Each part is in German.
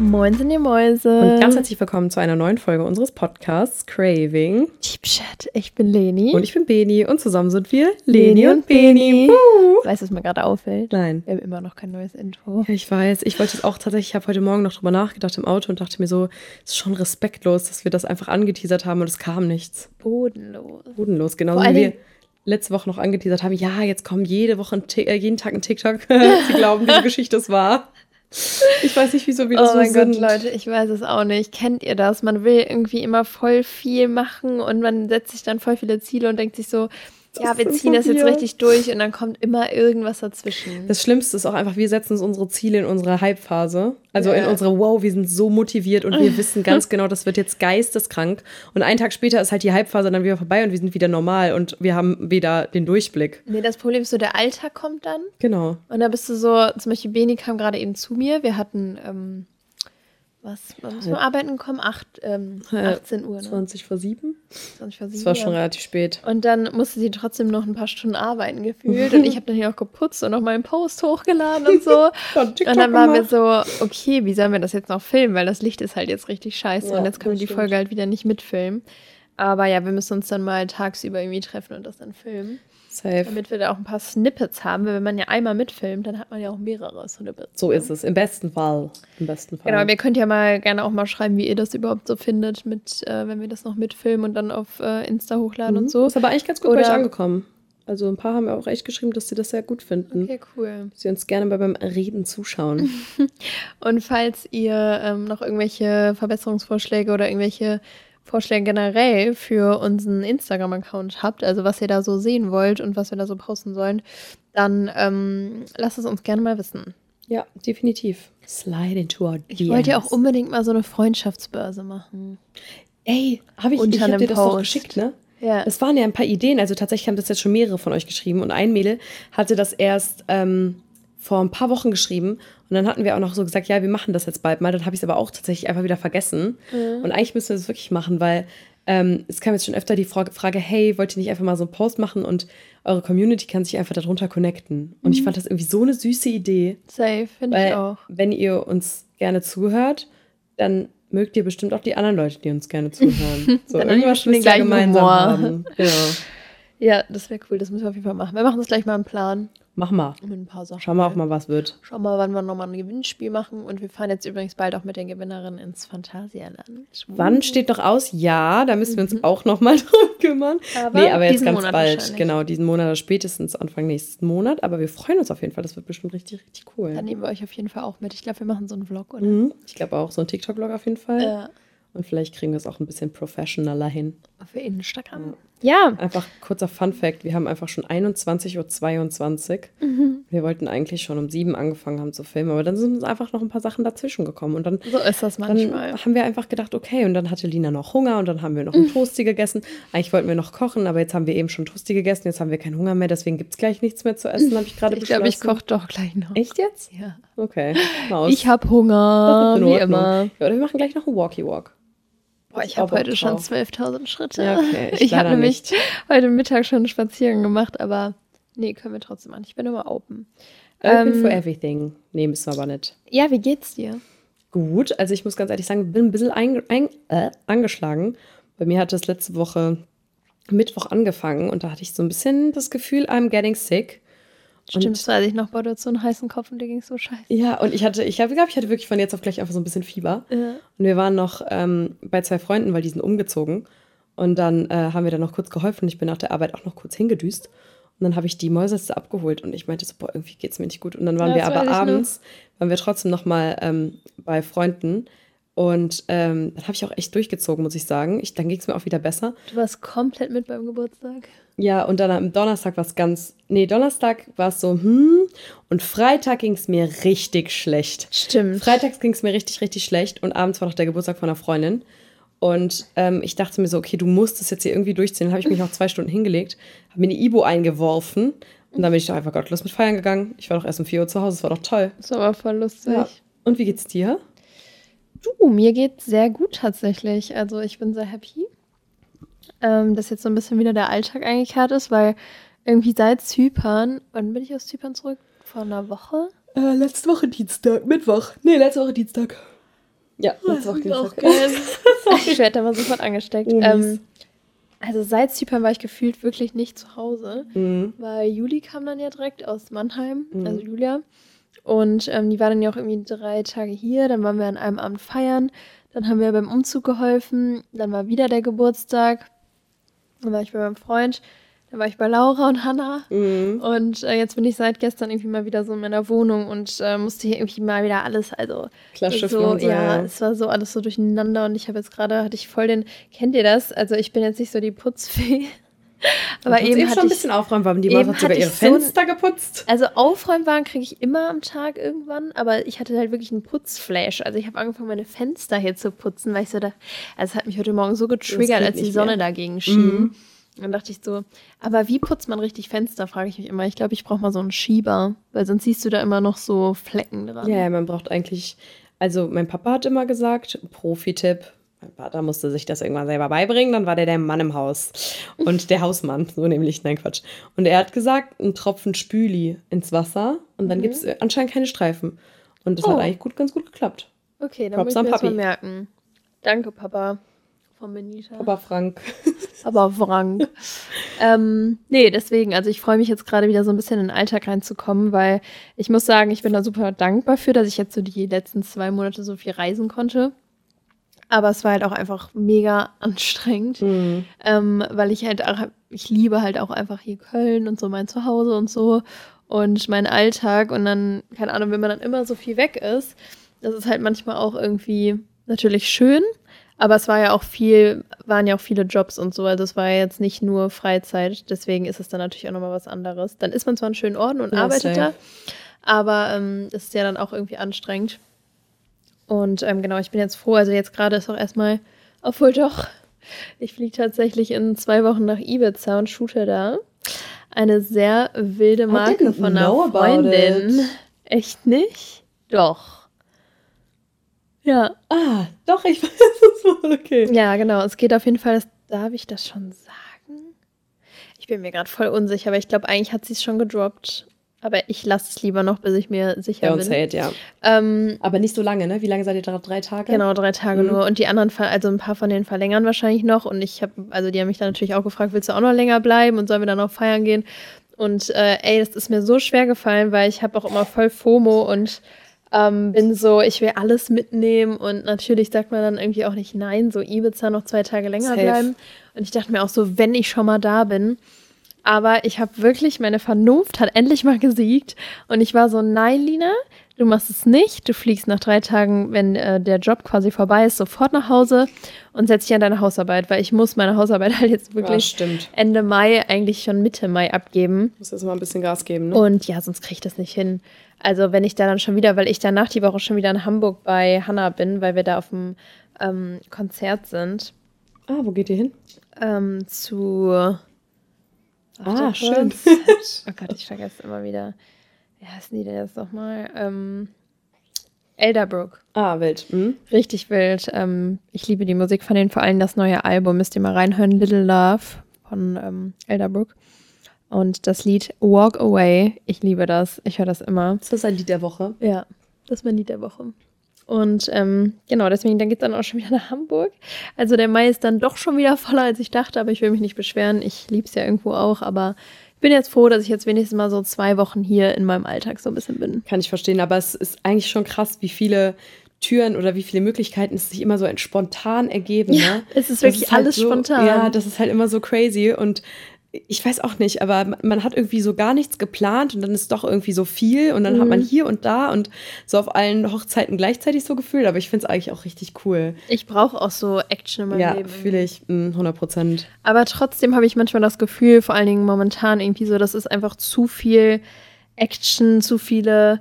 Moin sind ihr Mäuse. Und ganz herzlich willkommen zu einer neuen Folge unseres Podcasts Craving. Deep Chat. Ich bin Leni. Und ich bin Beni und zusammen sind wir Leni und Beni. Wuhu. Weißt du, was mir gerade auffällt? Nein. Wir haben immer noch kein neues Intro. Ja, ich weiß. Ich wollte es auch tatsächlich, ich habe heute Morgen noch drüber nachgedacht im Auto und dachte mir so, es ist schon respektlos, dass wir das einfach angeteasert haben und es kam nichts. Bodenlos. Bodenlos, genauso Vor wie wir letzte Woche noch angeteasert haben, ja, jetzt kommen jede Woche äh, jeden Tag ein TikTok. Sie glauben, diese Geschichte ist wahr. Ich weiß nicht, wieso wir das Oh so mein sind. Gott, Leute, ich weiß es auch nicht. Kennt ihr das? Man will irgendwie immer voll viel machen und man setzt sich dann voll viele Ziele und denkt sich so, ja, wir ziehen das jetzt richtig durch und dann kommt immer irgendwas dazwischen. Das Schlimmste ist auch einfach, wir setzen uns unsere Ziele in unserer Hype-Phase. Also in Ja. unsere Wow, wir sind so motiviert und wir wissen ganz genau, das wird jetzt geisteskrank. Und einen Tag später ist halt die Hype-Phase dann wieder vorbei und wir sind wieder normal und wir haben wieder den Durchblick. nee, das Problem ist so, der Alltag kommt dann Genau. und da bist du so, zum Beispiel Beni kam gerade eben zu mir, wir hatten, ähm, was, wann müssen wir arbeiten kommen? Acht, ähm, Äh, 18 Uhr, ne? 20 vor 7. 20 vor Das 7, war schon ja. relativ spät. Und dann musste sie trotzdem noch ein paar Stunden arbeiten gefühlt. Und ich habe dann hier auch geputzt und noch meinen Post hochgeladen und so. Und dann waren wir so, okay, wie sollen wir das jetzt noch filmen? Weil das Licht ist halt jetzt richtig scheiße. Ja, und jetzt können wir das die stimmt. Folge halt wieder nicht mitfilmen. Aber ja, wir müssen uns dann mal tagsüber irgendwie treffen und das dann filmen. Safe. Damit wir da auch ein paar Snippets haben. Weil wenn man ja einmal mitfilmt, dann hat man ja auch mehrere Snippets. So ist es. Im besten Fall. Im besten Fall. Genau, ihr könnt ja mal gerne auch mal schreiben, wie ihr das überhaupt so findet, mit, äh, wenn wir das noch mitfilmen und dann auf äh, Insta hochladen Mhm. und so. Ist aber eigentlich ganz gut bei Oder- euch angekommen. Also ein paar haben ja auch echt geschrieben, dass sie das sehr gut finden. Okay, cool. Dass sie uns gerne bei beim Reden zuschauen. Und falls ihr ähm, noch irgendwelche Verbesserungsvorschläge oder irgendwelche Vorschläge generell für unseren Instagram-Account habt, also was ihr da so sehen wollt und was wir da so posten sollen, dann ähm, lasst es uns gerne mal wissen. ja, definitiv. Slide into our DMs. Ich wollte ja auch unbedingt mal so eine Freundschaftsbörse machen. Ey, habe ich, Unter ich hab dir das doch Post. geschickt, ne? Ja. Es waren ja ein paar Ideen, also tatsächlich haben das jetzt schon mehrere von euch geschrieben und ein Mädel hatte das erst ähm, vor ein paar Wochen geschrieben und dann hatten wir auch noch so gesagt, ja, wir machen das jetzt bald mal, dann habe ich es aber auch tatsächlich einfach wieder vergessen und eigentlich müssen wir das wirklich machen, weil ähm, es kam jetzt schon öfter die Frage, hey, wollt ihr nicht einfach mal so einen Post machen und eure Community kann sich einfach darunter connecten und ich fand das irgendwie so eine süße Idee, Safe, finde ich auch. wenn ihr uns gerne zuhört, dann mögt ihr bestimmt auch die anderen Leute, die uns gerne zuhören. So, irgendwas ihr gleichen gemeinsam Humor. haben. Genau. Ja, das wäre cool, das müssen wir auf jeden Fall machen. Wir machen uns gleich mal einen Plan Mach mal. mit ein paar Sachen. Schauen wir auch mal, was wird. Schauen wir mal, wann wir nochmal ein Gewinnspiel machen. Und wir fahren jetzt übrigens bald auch mit den Gewinnerinnen ins Phantasialand. Wann steht noch aus? Ja, da müssen wir uns auch noch mal drum kümmern. Mhm. Aber nee, aber jetzt ganz Monat bald. Genau, diesen Monat oder spätestens Anfang nächsten Monat. Aber wir freuen uns auf jeden Fall. Das wird bestimmt richtig, richtig cool. Dann nehmen wir euch auf jeden Fall auch mit. Ich glaube, wir machen so einen Vlog, oder? Mhm. Ich glaube auch so ein TikTok-Blog auf jeden Fall. Ja. Und vielleicht kriegen wir es auch ein bisschen professioneller hin. Für Instagram. Ja. Einfach kurzer Fun-Fact: Wir haben einfach schon 21.22 Uhr. Mhm. Wir wollten eigentlich schon um sieben angefangen haben zu filmen, aber dann sind uns einfach noch ein paar Sachen dazwischen gekommen. Und dann So ist das manchmal. Dann haben wir einfach gedacht, okay, und dann hatte Lina noch Hunger und dann haben wir noch einen Toasti gegessen. Eigentlich wollten wir noch kochen, aber jetzt haben wir eben schon Toasti gegessen, jetzt haben wir keinen Hunger mehr, deswegen gibt es gleich nichts mehr zu essen, habe ich gerade Ich glaube, ich beschlossen. koche doch gleich noch. Echt jetzt? Ja. Okay. Maus. Ich habe Hunger, wie immer. Ja, oder wir machen gleich noch einen Walkie-Walk. Boah, ich habe heute schon drauf. 12.000 Schritte. Ja, okay, ich Ich, habe nämlich nicht. heute Mittag schon einen Spaziergang gemacht, aber nee, können wir trotzdem machen. Ich bin immer open. Open Ähm, for everything. Nee, müssen wir aber nicht. Ja, wie geht's dir? Gut, also ich muss ganz ehrlich sagen, bin ein bisschen ein, ein, äh, angeschlagen. Bei mir hat es letzte Woche Mittwoch angefangen und da hatte ich so ein bisschen das Gefühl, I'm getting sick. Und- Stimmt, das weiß ich noch, boah, du hattest so einen heißen Kopf und dir ging so scheiße. Ja, und ich hatte, ich glaube, ich hatte wirklich von jetzt auf gleich einfach so ein bisschen Fieber. Ja. Und wir waren noch ähm, bei zwei Freunden, weil die sind umgezogen. Und dann äh, haben wir dann noch kurz geholfen. Ich bin nach der Arbeit auch noch kurz hingedüst. Und dann habe ich die Mäuseste abgeholt und ich meinte so, boah, irgendwie geht es mir nicht gut. Und dann waren Ja, wir aber ich noch. abends, waren wir trotzdem noch mal ähm, bei Freunden. Und ähm, dann habe ich auch echt durchgezogen, muss ich sagen. Ich, dann ging es mir auch wieder besser. Du warst komplett mit beim Geburtstag. Ja, und dann am Donnerstag war es ganz. Nee, Donnerstag war es so, hm. Und Freitag ging es mir richtig schlecht. Stimmt. Freitags ging es mir richtig, richtig schlecht und abends war noch der Geburtstag von einer Freundin. Und ähm, ich dachte mir so, okay, du musst das jetzt hier irgendwie durchziehen. Dann habe ich mich noch zwei Stunden hingelegt, habe mir eine Ibo eingeworfen und dann bin ich doch einfach gottlos mit feiern gegangen. Ich war doch erst um 4 Uhr zu Hause, es war doch toll. Das war aber voll lustig. Ja. Und wie geht's dir? Du, mir geht's sehr gut tatsächlich. Also ich bin sehr happy, ähm, dass jetzt so ein bisschen wieder der Alltag eingekehrt ist, weil irgendwie seit Zypern, wann bin ich aus Zypern zurück? Vor einer Woche? Äh, letzte Woche Dienstag, Mittwoch. Nee, letzte Woche Dienstag. Ja, ich auch auch gern. Ich werde da mal sofort angesteckt. Oh, ähm, also seit Zypern war ich gefühlt wirklich nicht zu Hause, Mhm. weil Juli kam dann ja direkt aus Mannheim, Mhm. also Julia. Und ähm, die war dann ja auch irgendwie drei Tage hier. Dann waren wir an einem Abend feiern. Dann haben wir beim Umzug geholfen. Dann war wieder der Geburtstag. Dann war ich bei meinem Freund. Dann war ich bei Laura und Hannah. Mhm. Und äh, jetzt bin ich seit gestern irgendwie mal wieder so in meiner Wohnung und äh, musste hier irgendwie mal wieder alles, also und so, ja, ja. es war so alles so durcheinander und ich habe jetzt gerade, hatte ich voll den, kennt ihr das? Also ich bin jetzt nicht so die Putzfee, aber eben eben schon ein bisschen aufräumen, weil die Maus hat sogar ihre ich so ein- Fenster geputzt. also Aufräumwaren kriege ich immer am Tag irgendwann, aber ich hatte halt wirklich einen Putzflash. Also ich habe angefangen, meine Fenster hier zu putzen, weil ich so da, also es hat mich heute Morgen so getriggert, als die Sonne mehr. dagegen schien. Mhm. Dann dachte ich so, aber wie putzt man richtig Fenster, frage ich mich immer. Ich glaube, ich brauche mal so einen Schieber, weil sonst siehst du da immer noch so Flecken dran. Ja, ja, man braucht eigentlich, also mein Papa hat immer gesagt, Profi-Tipp, mein Vater musste sich das irgendwann selber beibringen, dann war der der Mann im Haus und der Hausmann, so nämlich, nein Quatsch. Und er hat gesagt, ein Tropfen Spüli ins Wasser und dann Mhm. gibt es anscheinend keine Streifen. Und das Oh. hat eigentlich gut, ganz gut geklappt. Okay, dann Props muss ich mir das merken. Danke, Papa. Von Benita. Papa Frank. Aber Frank. ähm, nee, deswegen, also ich freue mich jetzt gerade wieder so ein bisschen in den Alltag reinzukommen, weil ich muss sagen, ich bin da super dankbar für, dass ich jetzt so die letzten zwei Monate so viel reisen konnte. Aber es war halt auch einfach mega anstrengend, Mhm. ähm, weil ich halt auch, ich liebe halt auch einfach hier Köln und so mein Zuhause und so und meinen Alltag und dann, keine Ahnung, wenn man dann immer so viel weg ist, das ist halt manchmal auch irgendwie natürlich schön, aber es war ja auch viel, waren ja auch viele Jobs und so, also es war ja jetzt nicht nur Freizeit, deswegen ist es dann natürlich auch nochmal was anderes. Dann ist man zwar an schönen Orten und Ja, arbeitet da, aber ähm, es ist ja dann auch irgendwie anstrengend. Und ähm, genau, ich bin jetzt froh, also jetzt gerade ist auch erstmal, obwohl doch, ich fliege tatsächlich in zwei Wochen nach Ibiza und shoote da. Eine sehr wilde Marke von einer Freundin. Echt nicht? Doch. Ja. Ah, doch, ich weiß es wohl, okay. Ja, genau. Es geht auf jeden Fall, das, darf ich das schon sagen? Ich bin mir gerade voll unsicher, aber ich glaube, eigentlich hat sie es schon gedroppt. Aber ich lasse es lieber noch, bis ich mir sicher Ja, bin. Zelt, ja. Ähm, Aber nicht so lange, ne? Wie lange seid ihr da? Drei Tage? Genau, drei Tage Mhm. nur. Und die anderen, also ein paar von denen verlängern wahrscheinlich noch. Und ich habe, also die haben mich dann natürlich auch gefragt, willst du auch noch länger bleiben und sollen wir dann noch feiern gehen? Und äh, ey, das ist mir so schwer gefallen, weil ich habe auch immer voll FOMO und ähm, bin so, ich will alles mitnehmen. Und natürlich sagt man dann irgendwie auch nicht nein, so Ibiza noch zwei Tage länger Safe. bleiben. Und ich dachte mir auch so, wenn ich schon mal da bin. Aber ich habe wirklich, meine Vernunft hat endlich mal gesiegt. Und ich war so, nein, Lina, du machst es nicht. Du fliegst nach drei Tagen, wenn äh, der Job quasi vorbei ist, sofort nach Hause und setz dich an deine Hausarbeit, weil ich muss meine Hausarbeit halt jetzt Ja, wirklich stimmt. Ende Mai, eigentlich schon Mitte Mai abgeben. Muss jetzt mal ein bisschen Gas geben, ne? Und ja, sonst kriege ich das nicht hin. Also wenn ich da dann schon wieder, weil ich danach die Woche schon wieder in Hamburg bei Hanna bin, weil wir da auf dem ähm, Konzert sind, ah, wo geht ihr hin? ähm, zu Ah, schön. Oh Gott, ich vergesse immer wieder. Wie heißen die denn jetzt nochmal? Ähm, Elderbrook. Ah, wild. Hm? Richtig wild. Ähm, ich liebe die Musik von denen, vor allem das neue Album. Müsst ihr mal reinhören. Little Love von ähm, Elderbrook. Und das Lied Walk Away. Ich liebe das. Ich höre das immer. Ist das ein Lied der Woche? Ja, das ist mein Lied der Woche. Und ähm, genau, deswegen, dann geht es dann auch schon wieder nach Hamburg. Also der Mai ist dann doch schon wieder voller, als ich dachte, aber ich will mich nicht beschweren. Ich liebe es ja irgendwo auch, aber ich bin jetzt froh, dass ich jetzt wenigstens mal so zwei Wochen hier in meinem Alltag so ein bisschen bin. Kann ich verstehen, aber es ist eigentlich schon krass, wie viele Türen oder wie viele Möglichkeiten es sich immer so spontan ergeben. Ja, ne? es ist Das wirklich halt alles so, spontan. Ja, das ist halt immer so crazy und ich weiß auch nicht, aber man- hat irgendwie so gar nichts geplant und dann ist doch irgendwie so viel und dann hat Mhm. man hier und da und so auf allen Hochzeiten gleichzeitig so gefühlt, aber ich finde es eigentlich auch richtig cool. Ich brauche auch so Action in meinem ja, Leben. fühle ich mm, 100 Prozent. Aber trotzdem habe ich manchmal das Gefühl, vor allen Dingen momentan irgendwie so, das ist einfach zu viel Action, zu viele,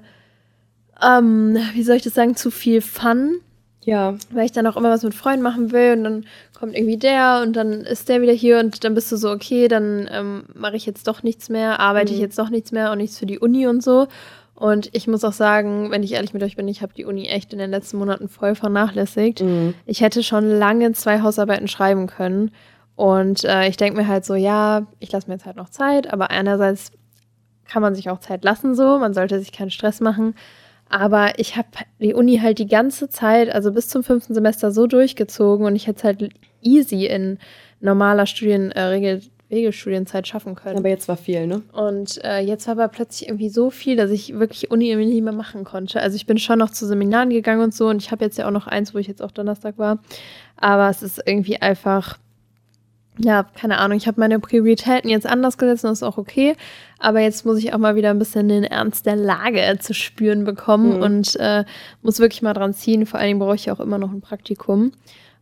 ähm, wie soll ich das sagen, zu viel Fun. Ja, weil ich dann auch immer was mit Freunden machen will und dann kommt irgendwie der und dann ist der wieder hier und dann bist du so, okay, dann ähm, mache ich jetzt doch nichts mehr, arbeite ich Mhm. jetzt doch nichts mehr und nichts für die Uni und so. Und ich muss auch sagen, wenn ich ehrlich mit euch bin, ich habe die Uni echt in den letzten Monaten voll vernachlässigt. mm. Ich hätte schon lange zwei Hausarbeiten schreiben können. Und äh, ich denke mir halt so, ja, ich lasse mir jetzt halt noch Zeit, aber einerseits kann man sich auch Zeit lassen so, man sollte sich keinen Stress machen. Aber ich habe die Uni halt die ganze Zeit, also bis zum fünften Semester so durchgezogen und ich hätte es halt easy in normaler Studienregel. Äh, Regelstudienzeit schaffen können. Aber jetzt war viel, ne? Und äh, jetzt war aber plötzlich irgendwie so viel, dass ich wirklich Uni irgendwie nicht mehr machen konnte. Also ich bin schon noch zu Seminaren gegangen und so und ich habe jetzt ja auch noch eins, wo ich jetzt auch Donnerstag war. Aber es ist irgendwie einfach, ja, keine Ahnung, ich habe meine Prioritäten jetzt anders gesetzt und das ist auch okay. Aber jetzt muss ich auch mal wieder ein bisschen den Ernst der Lage zu spüren bekommen mhm. und äh, muss wirklich mal dran ziehen. Vor allen Dingen brauche ich auch immer noch ein Praktikum.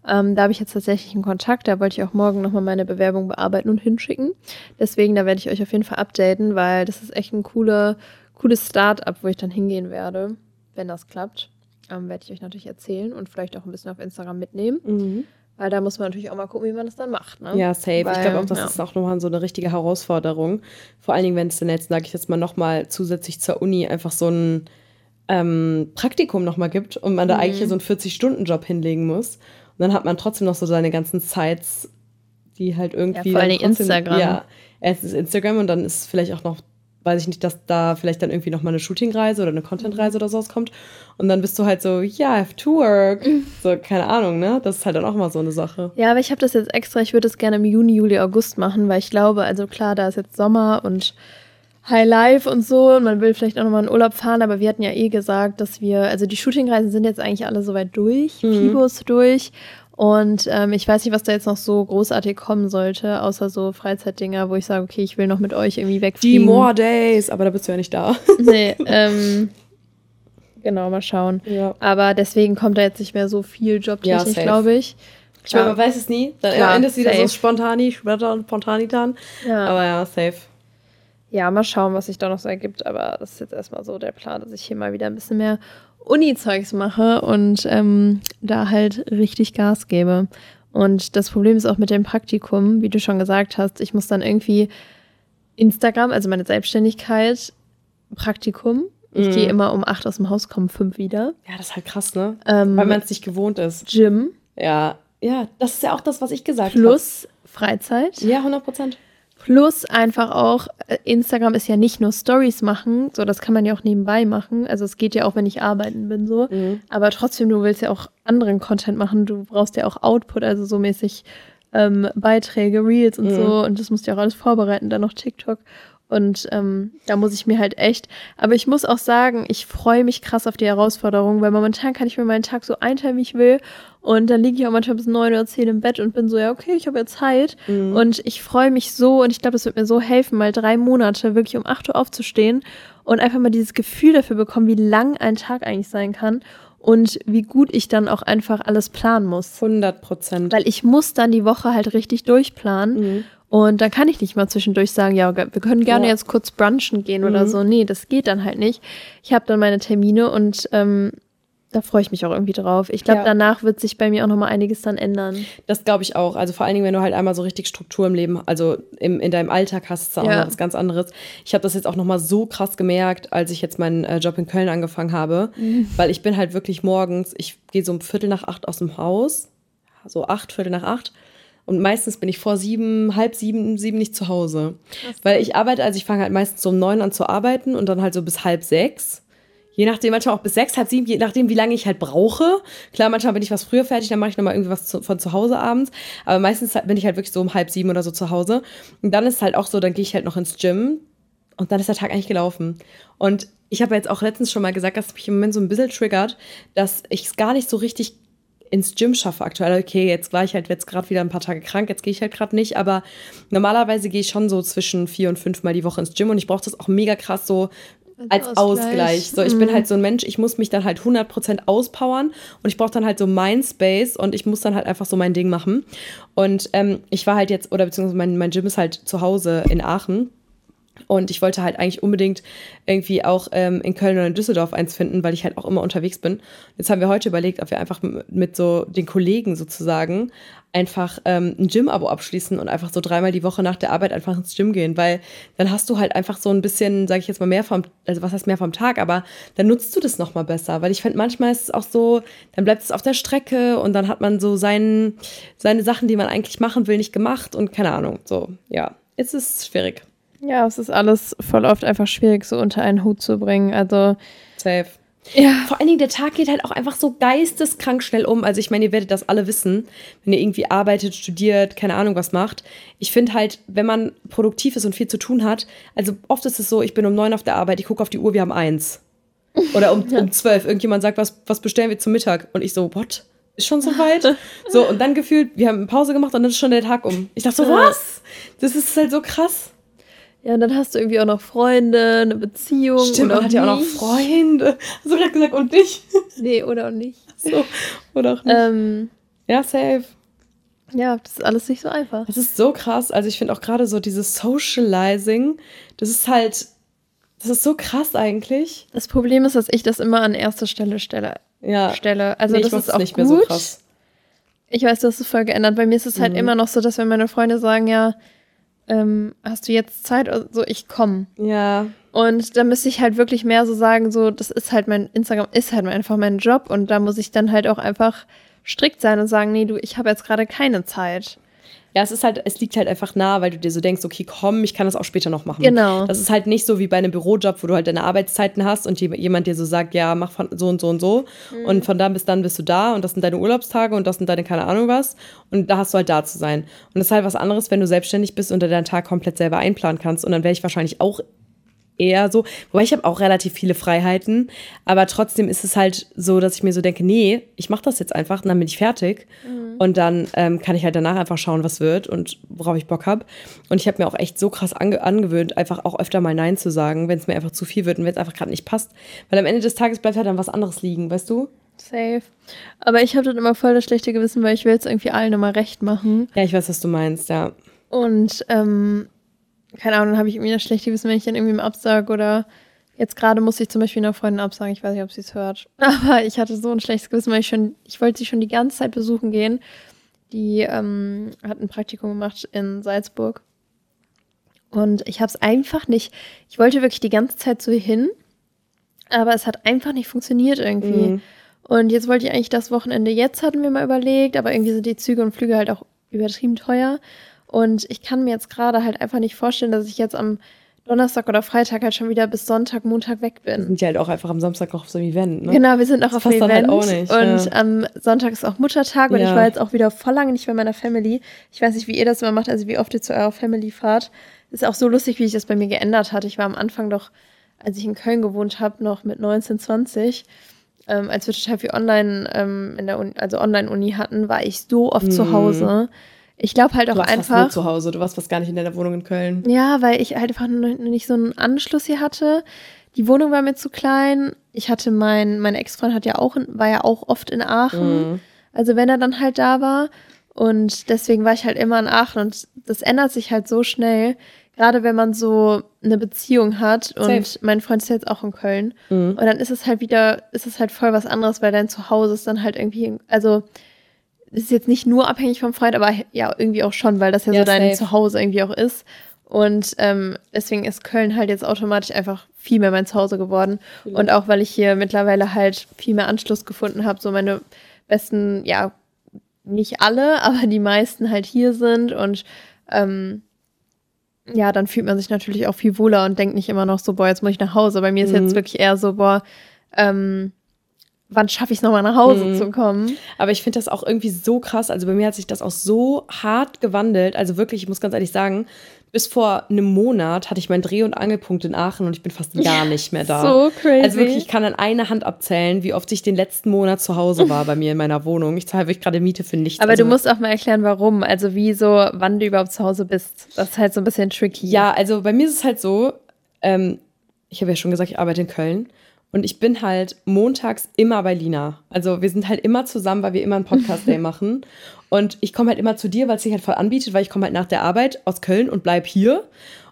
Ähm, da habe ich jetzt tatsächlich einen Kontakt, da wollte ich auch morgen nochmal meine Bewerbung bearbeiten und hinschicken. Deswegen, da werde ich euch auf jeden Fall updaten, weil das ist echt ein cooler, cooles Start-up, wo ich dann hingehen werde, wenn das klappt. Ähm, werde ich euch natürlich erzählen und vielleicht auch ein bisschen auf Instagram mitnehmen. Mhm. Weil da muss man natürlich auch mal gucken, wie man das dann macht. Ne? Ja, safe. Weil, ich glaube auch, das ja. ist auch nochmal so eine richtige Herausforderung. Vor allen Dingen, wenn es dann jetzt, sage ich jetzt mal, nochmal zusätzlich zur Uni einfach so ein ähm, Praktikum nochmal gibt und man da mhm. eigentlich so einen 40-Stunden-Job hinlegen muss. Und dann hat man trotzdem noch so seine ganzen Sites, die halt irgendwie. Ja, vor allem Instagram. Ja, erst ist Instagram und dann ist vielleicht auch noch, weiß ich nicht, dass da vielleicht dann irgendwie nochmal eine Shootingreise oder eine Contentreise oder sowas kommt. Und dann bist du halt so, ja, yeah, I have to work. So, keine Ahnung, ne? Das ist halt dann auch mal so eine Sache. Ja, aber ich habe das jetzt extra, ich würde es gerne im Juni, Juli, August machen, weil ich glaube, also klar, da ist jetzt Sommer und High Life und so und man will vielleicht auch nochmal in Urlaub fahren, aber wir hatten ja eh gesagt, dass wir, also die Shootingreisen sind jetzt eigentlich alle soweit durch, mhm. Fibos durch und ähm, ich weiß nicht, was da jetzt noch so großartig kommen sollte, außer so Freizeitdinger, wo ich sage, okay, ich will noch mit euch irgendwie wegfliegen. Die More Days, aber da bist du ja nicht da. nee, ähm, genau, mal schauen. Ja. Aber deswegen kommt da jetzt nicht mehr so viel Jobtechnik, ja, glaube ich. Ich meine, man weiß es nie. Dann Klar, am Ende ist wieder safe. so spontani, spontanitan. Ja. Aber ja, safe. Ja, mal schauen, was sich da noch so ergibt. Aber das ist jetzt erstmal so der Plan, dass ich hier mal wieder ein bisschen mehr Uni-Zeugs mache und ähm, da halt richtig Gas gebe. Und das Problem ist auch mit dem Praktikum, wie du schon gesagt hast, ich muss dann irgendwie Instagram, also meine Selbstständigkeit, Praktikum. Ich mhm. gehe immer um acht aus dem Haus, komme fünf wieder. Ja, das ist halt krass, ne? Ähm, Weil man es nicht gewohnt ist. Gym. Ja, ja, das ist ja auch das, was ich gesagt habe. Plus hab. Freizeit. Ja, 100 Prozent. Plus einfach auch, äh, Instagram ist ja nicht nur Stories machen, so das kann man ja auch nebenbei machen. Also es geht ja auch, wenn ich arbeiten bin, so. Mhm. Aber trotzdem, du willst ja auch anderen Content machen. Du brauchst ja auch Output, also so mäßig ähm, Beiträge, Reels und mhm. so. Und das musst du ja auch alles vorbereiten, dann noch TikTok. Und ähm, da muss ich mir halt echt, aber ich muss auch sagen, ich freue mich krass auf die Herausforderung, weil momentan kann ich mir meinen Tag so einteilen, wie ich will. Und dann liege ich auch manchmal bis neun oder zehn im Bett und bin so, ja, okay, ich habe ja Zeit. Mhm. Und ich freue mich so und ich glaube, das wird mir so helfen, mal drei Monate wirklich um acht Uhr aufzustehen und einfach mal dieses Gefühl dafür bekommen, wie lang ein Tag eigentlich sein kann und wie gut ich dann auch einfach alles planen muss. 100 Prozent. Weil ich muss dann die Woche halt richtig durchplanen. Mhm. Und dann kann ich nicht mal zwischendurch sagen, ja, wir können gerne ja. jetzt kurz brunchen gehen mhm. oder so. Nee, das geht dann halt nicht. Ich habe dann meine Termine und ähm, da freue ich mich auch irgendwie drauf. Ich glaube, ja. danach wird sich bei mir auch noch mal einiges dann ändern. Das glaube ich auch. Also vor allen Dingen, wenn du halt einmal so richtig Struktur im Leben, also im, in deinem Alltag hast, ist auch ja. noch was ganz anderes. Ich habe das jetzt auch noch mal so krass gemerkt, als ich jetzt meinen äh, Job in Köln angefangen habe, mhm. weil ich bin halt wirklich morgens, ich gehe so um Viertel nach acht aus dem Haus, so acht, Viertel nach acht und meistens bin ich vor sieben, halb sieben, sieben nicht zu Hause. Weil ich arbeite, also ich fange halt meistens so um neun an zu arbeiten und dann halt so bis halb sechs. Je nachdem, manchmal auch bis sechs, halb sieben, je nachdem, wie lange ich halt brauche. Klar, manchmal bin ich was früher fertig, dann mache ich nochmal irgendwie was zu, von zu Hause abends. Aber meistens bin ich halt wirklich so um halb sieben oder so zu Hause. Und dann ist es halt auch so, dann gehe ich halt noch ins Gym. Und dann ist der Tag eigentlich gelaufen. Und ich habe jetzt auch letztens schon mal gesagt, dass mich im Moment so ein bisschen triggert, dass ich es gar nicht so richtig ins Gym schaffe aktuell. Okay, jetzt war ich halt jetzt gerade wieder ein paar Tage krank, jetzt gehe ich halt gerade nicht, aber normalerweise gehe ich schon so zwischen vier und fünf Mal die Woche ins Gym und ich brauche das auch mega krass so als, als Ausgleich. Ausgleich. So, ich mhm. bin halt so ein Mensch, ich muss mich dann halt 100% auspowern und ich brauche dann halt so mein Space und ich muss dann halt einfach so mein Ding machen. Und ähm, ich war halt jetzt, oder beziehungsweise mein, mein Gym ist halt zu Hause in Aachen. Und ich wollte halt eigentlich unbedingt irgendwie auch ähm, in Köln oder in Düsseldorf eins finden, weil ich halt auch immer unterwegs bin. Jetzt haben wir heute überlegt, ob wir einfach mit so den Kollegen sozusagen einfach ähm, ein Gym-Abo abschließen und einfach so dreimal die Woche nach der Arbeit einfach ins Gym gehen, weil dann hast du halt einfach so ein bisschen, sage ich jetzt mal, mehr vom, also was heißt mehr vom Tag, aber dann nutzt du das nochmal besser, weil ich finde, manchmal ist es auch so, dann bleibt es auf der Strecke und dann hat man so seinen, seine Sachen, die man eigentlich machen will, nicht gemacht und keine Ahnung, so, ja, es ist schwierig. Ja, es ist alles voll oft einfach schwierig, so unter einen Hut zu bringen. Also. Safe. Ja. Vor allen Dingen, der Tag geht halt auch einfach so geisteskrank schnell um. Also ich meine, ihr werdet das alle wissen, wenn ihr irgendwie arbeitet, studiert, keine Ahnung was macht. Ich finde halt, wenn man produktiv ist und viel zu tun hat, also oft ist es so, ich bin um neun auf der Arbeit, ich gucke auf die Uhr, wir haben eins. Oder um, ja. um zwölf, irgendjemand sagt, was, was bestellen wir zum Mittag? Und ich so, what? Ist schon so weit? so, und dann gefühlt, wir haben Pause gemacht und dann ist schon der Tag um. Ich dachte so, was? Das ist halt so krass. Ja, und dann hast du irgendwie auch noch Freunde, eine Beziehung. Stimmt, man hat ja auch noch Freunde. Hast du gerade gesagt, und dich? Nee, oder auch nicht. So, oder auch nicht. Ähm, ja, safe. Ja, das ist alles nicht so einfach. Das ist so krass. Also ich finde auch gerade so dieses Socializing, das ist halt, das ist so krass eigentlich. Das Problem ist, dass ich das immer an erster Stelle stelle. Ja. Stelle. Also nee, das ist auch nicht gut. mehr so krass. Ich weiß, du hast es voll geändert. Bei mir ist es halt mhm. immer noch so, dass wenn meine Freunde sagen, ja, ähm, hast du jetzt Zeit? So, ich komme. Ja. Und da müsste ich halt wirklich mehr so sagen, so, das ist halt mein, Instagram ist halt einfach mein Job und da muss ich dann halt auch einfach strikt sein und sagen, nee, du, ich habe jetzt gerade keine Zeit. Ja, es ist halt, es liegt halt einfach nah, weil du dir so denkst, okay, komm, ich kann das auch später noch machen. Genau. Das ist halt nicht so wie bei einem Bürojob, wo du halt deine Arbeitszeiten hast und jemand dir so sagt, ja, mach von so und so und so. Mhm. Und von da bis dann bist du da und das sind deine Urlaubstage und das sind deine keine Ahnung was. Und da hast du halt da zu sein. Und das ist halt was anderes, wenn du selbstständig bist und deinen Tag komplett selber einplanen kannst. Und dann wäre ich wahrscheinlich auch eher so, wobei ich habe auch relativ viele Freiheiten, aber trotzdem ist es halt so, dass ich mir so denke, nee, ich mache das jetzt einfach und dann bin ich fertig mhm. und dann ähm, kann ich halt danach einfach schauen, was wird und worauf ich Bock habe. Und ich habe mir auch echt so krass ange angewöhnt, einfach auch öfter mal Nein zu sagen, wenn es mir einfach zu viel wird und wenn es einfach gerade nicht passt, weil am Ende des Tages bleibt halt dann was anderes liegen, weißt du? Safe. Aber ich habe dann immer voll das schlechte Gewissen, weil ich will jetzt irgendwie allen immer recht machen. Ja, ich weiß, was du meinst, ja. Und ähm, keine Ahnung, dann habe ich irgendwie das schlechte Gewissen, wenn ich dann irgendwie im Absag oder jetzt gerade musste ich zum Beispiel einer Freundin absagen, ich weiß nicht, ob sie es hört. Aber ich hatte so ein schlechtes Gewissen, weil ich schon, ich wollte sie schon die ganze Zeit besuchen gehen. Die ähm, hat ein Praktikum gemacht in Salzburg. Und ich habe es einfach nicht, ich wollte wirklich die ganze Zeit so hin, aber es hat einfach nicht funktioniert irgendwie. Mhm. Und jetzt wollte ich eigentlich das Wochenende jetzt hatten wir mal überlegt, aber irgendwie sind die Züge und Flüge halt auch übertrieben teuer. Und ich kann mir jetzt gerade halt einfach nicht vorstellen, dass ich jetzt am Donnerstag oder Freitag halt schon wieder bis Sonntag, Montag weg bin. Wir sind ja halt auch einfach am Samstag auch auf so einem Event, ne? Genau, wir sind auch das auf einem Event. Halt auch nicht, und ja. am Sonntag ist auch Muttertag und ja. ich war jetzt auch wieder voll lange nicht bei meiner Family. Ich weiß nicht, wie ihr das immer macht, also wie oft ihr zu eurer Family fahrt. Ist auch so lustig, wie sich das bei mir geändert hat. Ich war am Anfang doch, als ich in Köln gewohnt habe, noch mit 19, 20. Ähm, als wir total viel online ähm, in der Uni, also Online-Uni hatten, war ich so oft mhm. zu Hause. Ich glaube halt auch du warst einfach. Fast nur zu Hause, du warst fast gar nicht in deiner Wohnung in Köln. Ja, weil ich halt einfach nicht so einen Anschluss hier hatte. Die Wohnung war mir zu klein. Ich hatte mein, mein Ex-Freund hat ja auch, war ja auch oft in Aachen. Mhm. Also wenn er dann halt da war. Und deswegen war ich halt immer in Aachen und das ändert sich halt so schnell. Gerade wenn man so eine Beziehung hat und Safe. mein Freund ist jetzt auch in Köln. Mhm. Und dann ist es halt wieder, ist es halt voll was anderes, weil dein Zuhause ist dann halt irgendwie, also ist jetzt nicht nur abhängig vom Freund, aber ja, irgendwie auch schon, weil das ja, ja so dein safe. Zuhause irgendwie auch ist. Und ähm, deswegen ist Köln halt jetzt automatisch einfach viel mehr mein Zuhause geworden. Mhm. Und auch weil ich hier mittlerweile halt viel mehr Anschluss gefunden habe, so meine besten, ja, nicht alle, aber die meisten halt hier sind. Und ähm, ja, dann fühlt man sich natürlich auch viel wohler und denkt nicht immer noch so, boah, jetzt muss ich nach Hause. Bei mir ist mhm. jetzt wirklich eher so, boah, ähm, wann schaffe ich es nochmal nach Hause mhm. zu kommen. Aber ich finde das auch irgendwie so krass. Also bei mir hat sich das auch so hart gewandelt. Also wirklich, ich muss ganz ehrlich sagen, bis vor einem Monat hatte ich meinen Dreh- und Angelpunkt in Aachen und ich bin fast gar nicht mehr da. So crazy. Also wirklich, ich kann an einer Hand abzählen, wie oft ich den letzten Monat zu Hause war bei mir in meiner Wohnung. Ich zahle wirklich gerade Miete für nichts. Aber also, du musst auch mal erklären, warum. Also wieso, wann du überhaupt zu Hause bist. Das ist halt so ein bisschen tricky. Ja, also bei mir ist es halt so, ähm, ich habe ja schon gesagt, ich arbeite in Köln. Und ich bin halt montags immer bei Lina. Also wir sind halt immer zusammen, weil wir immer einen Podcast-Day machen. Und ich komme halt immer zu dir, weil es sich halt voll anbietet, weil ich komme halt nach der Arbeit aus Köln und bleib hier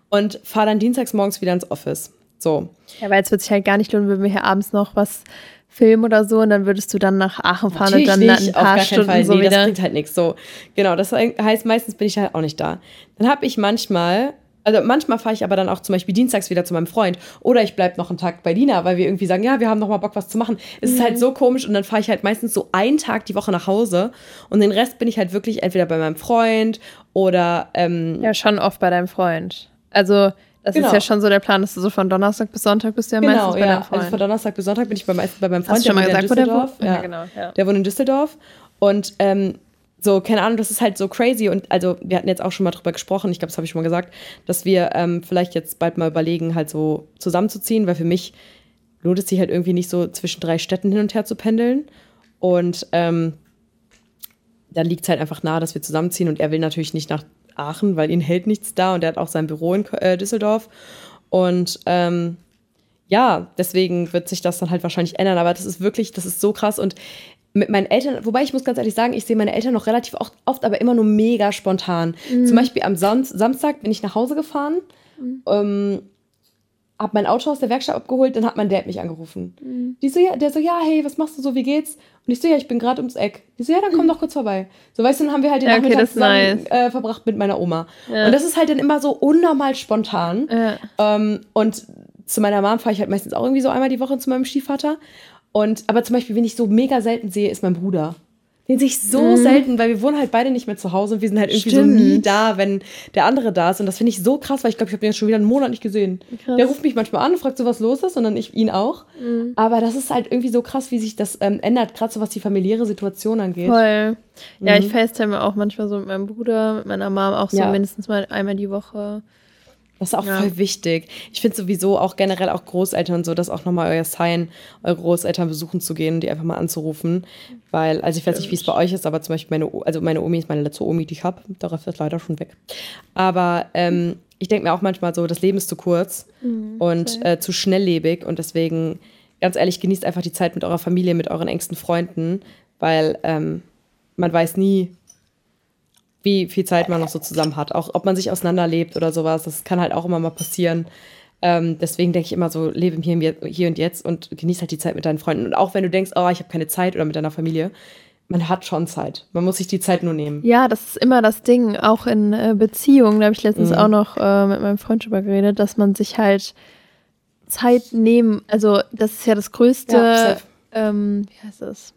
und fahre dann dienstags morgens wieder ins Office. So. Ja, weil es wird sich halt gar nicht lohnen, wenn wir hier abends noch was filmen oder so und dann würdest du dann nach Aachen fahren Natürlich und dann nicht, ein paar Stunden Fall. so nee, wieder. Das bringt halt nichts. So, genau. Das heißt, meistens bin ich halt auch nicht da. Dann habe ich manchmal also manchmal fahre ich aber dann auch zum Beispiel dienstags wieder zu meinem Freund oder ich bleibe noch einen Tag bei Dina, weil wir irgendwie sagen, ja, wir haben noch mal Bock, was zu machen. Es mhm. ist halt mhm. so komisch und dann fahre ich halt meistens so einen Tag die Woche nach Hause und den Rest bin ich halt wirklich entweder bei meinem Freund oder ähm ja schon oft bei deinem Freund. Also Das genau. ist ja schon so der Plan, dass du so von Donnerstag bis Sonntag bist du ja genau, meistens bei ja. deinem Freund. Also von Donnerstag bis Sonntag bin ich bei, meisten, bei meinem Freund, Hast du schon mal gesagt, Düsseldorf. Der, ja. ja, genau, ja. der wohnt in Düsseldorf. Und ähm, so, keine Ahnung, das ist halt so crazy. Und also, wir hatten jetzt auch schon mal drüber gesprochen, ich glaube, das habe ich schon mal gesagt, dass wir ähm, vielleicht jetzt bald mal überlegen, halt so zusammenzuziehen, weil für mich lohnt es sich halt irgendwie nicht so zwischen drei Städten hin und her zu pendeln. Und ähm, dann liegt es halt einfach nahe, dass wir zusammenziehen. Und er will natürlich nicht nach Aachen, weil ihn hält nichts da und er hat auch sein Büro in äh, Düsseldorf. Und ähm, ja, deswegen wird sich das dann halt wahrscheinlich ändern. Aber das ist wirklich, das ist so krass. Und mit meinen Eltern, wobei ich muss ganz ehrlich sagen, ich sehe meine Eltern noch relativ oft, oft aber immer nur mega spontan. Mhm. Zum Beispiel am Sam Samstag bin ich nach Hause gefahren. Mhm. Ähm, hab mein Auto aus der Werkstatt abgeholt, dann hat mein Dad mich angerufen. Mhm. Die so, ja, der so, ja, hey, was machst du so, wie geht's? Und ich so, ja, ich bin gerade ums Eck. Die so, ja, dann komm mhm. doch kurz vorbei. So, weißt du, dann haben wir halt den ja, okay, Nachmittag zusammen nice. äh, verbracht mit meiner Oma. Ja. Und das ist halt dann immer so unnormal spontan. Ja. Ähm, und zu meiner Mom fahre ich halt meistens auch irgendwie so einmal die Woche zu meinem Stiefvater. Und, aber zum Beispiel, wen ich so mega selten sehe, ist mein Bruder. Den sehe ich so mhm. selten, weil wir wohnen halt beide nicht mehr zu Hause und wir sind halt irgendwie Stimmt. so nie da, wenn der andere da ist. Und das finde ich so krass, weil ich glaube, ich habe den jetzt schon wieder einen Monat nicht gesehen. Krass. Der ruft mich manchmal an und fragt so, was los ist, und dann ich ihn auch. Mhm. Aber das ist halt irgendwie so krass, wie sich das ähm, ändert, gerade so was die familiäre Situation angeht. Voll. Ja, mhm. ich facetime auch manchmal so mit meinem Bruder, mit meiner Mom auch so ja. mindestens mal einmal die Woche. Das ist auch ja. voll wichtig. Ich finde sowieso auch generell auch Großeltern so, dass auch nochmal euer Sign, eure Großeltern besuchen zu gehen und die einfach mal anzurufen. Weil, also ich weiß nicht, wie es bei euch ist, aber zum Beispiel meine, also meine Omi ist meine letzte Omi, die ich habe. Darauf ist leider schon weg. Aber ähm, ich denke mir auch manchmal so, das Leben ist zu kurz mhm, und äh, zu schnelllebig und deswegen, ganz ehrlich, genießt einfach die Zeit mit eurer Familie, mit euren engsten Freunden, weil ähm, man weiß nie, wie viel Zeit man noch so zusammen hat. Auch ob man sich auseinanderlebt oder sowas, das kann halt auch immer mal passieren. Ähm, deswegen denke ich immer so, lebe hier, hier und jetzt und genieße halt die Zeit mit deinen Freunden. Und auch wenn du denkst, oh, ich habe keine Zeit oder mit deiner Familie, man hat schon Zeit. Man muss sich die Zeit nur nehmen. Ja, das ist immer das Ding, auch in äh, Beziehungen. Da habe ich letztens mhm. auch noch äh, mit meinem Freund drüber geredet, dass man sich halt Zeit nehmen, also das ist ja das größte, ja, ähm, wie heißt das?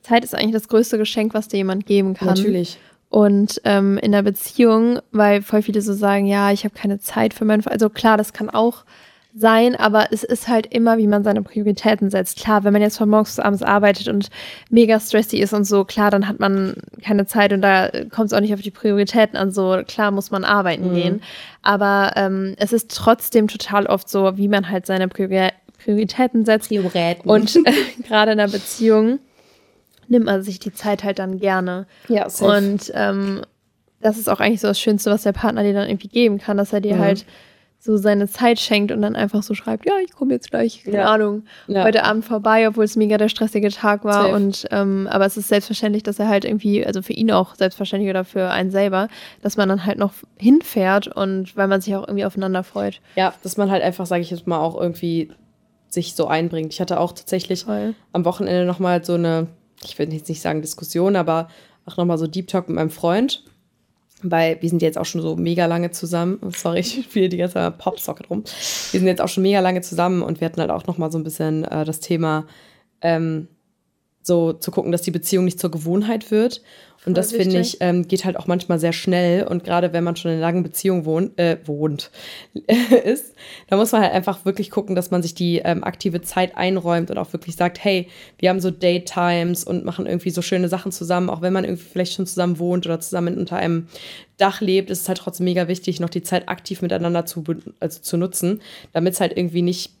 Zeit ist eigentlich das größte Geschenk, was dir jemand geben kann. Natürlich. Und ähm, in der Beziehung, weil voll viele so sagen, ja, ich habe keine Zeit für meinen, also klar, das kann auch sein, aber es ist halt immer, wie man seine Prioritäten setzt. Klar, wenn man jetzt von morgens bis abends arbeitet und mega stressy ist und so, klar, dann hat man keine Zeit und da kommt es auch nicht auf die Prioritäten an. So, klar muss man arbeiten mhm. gehen. Aber ähm, es ist trotzdem total oft so, wie man halt seine Priori Prioritäten setzt. Prioritäten. Und äh, gerade in einer Beziehung nimmt man sich die Zeit halt dann gerne. Ja, safe. Und ähm, das ist auch eigentlich so das Schönste, was der Partner dir dann irgendwie geben kann, dass er dir mhm. halt so seine Zeit schenkt und dann einfach so schreibt, ja, ich komme jetzt gleich, keine ja. Ahnung, ja. heute Abend vorbei, obwohl es mega der stressige Tag war. Safe. Und ähm, aber es ist selbstverständlich, dass er halt irgendwie, also für ihn auch selbstverständlich oder für einen selber, dass man dann halt noch hinfährt und weil man sich auch irgendwie aufeinander freut. Ja, dass man halt einfach, sage ich jetzt mal, auch irgendwie sich so einbringt. Ich hatte auch tatsächlich Voll. am Wochenende nochmal so eine ich würde jetzt nicht sagen Diskussion, aber auch nochmal so Deep Talk mit meinem Freund. Weil wir sind jetzt auch schon so mega lange zusammen. Sorry, ich spiele die ganze Popsocket rum. Wir sind jetzt auch schon mega lange zusammen und wir hatten halt auch nochmal so ein bisschen äh, das Thema, ähm, so zu gucken, dass die Beziehung nicht zur Gewohnheit wird. Und das finde ich, ähm, geht halt auch manchmal sehr schnell. Und gerade wenn man schon in einer langen Beziehung wohnt, äh, wohnt ist, da muss man halt einfach wirklich gucken, dass man sich die ähm, aktive Zeit einräumt und auch wirklich sagt, hey, wir haben so Date Times und machen irgendwie so schöne Sachen zusammen, auch wenn man irgendwie vielleicht schon zusammen wohnt oder zusammen unter einem Dach lebt, ist es halt trotzdem mega wichtig, noch die Zeit aktiv miteinander zu, also zu nutzen, damit es halt irgendwie nicht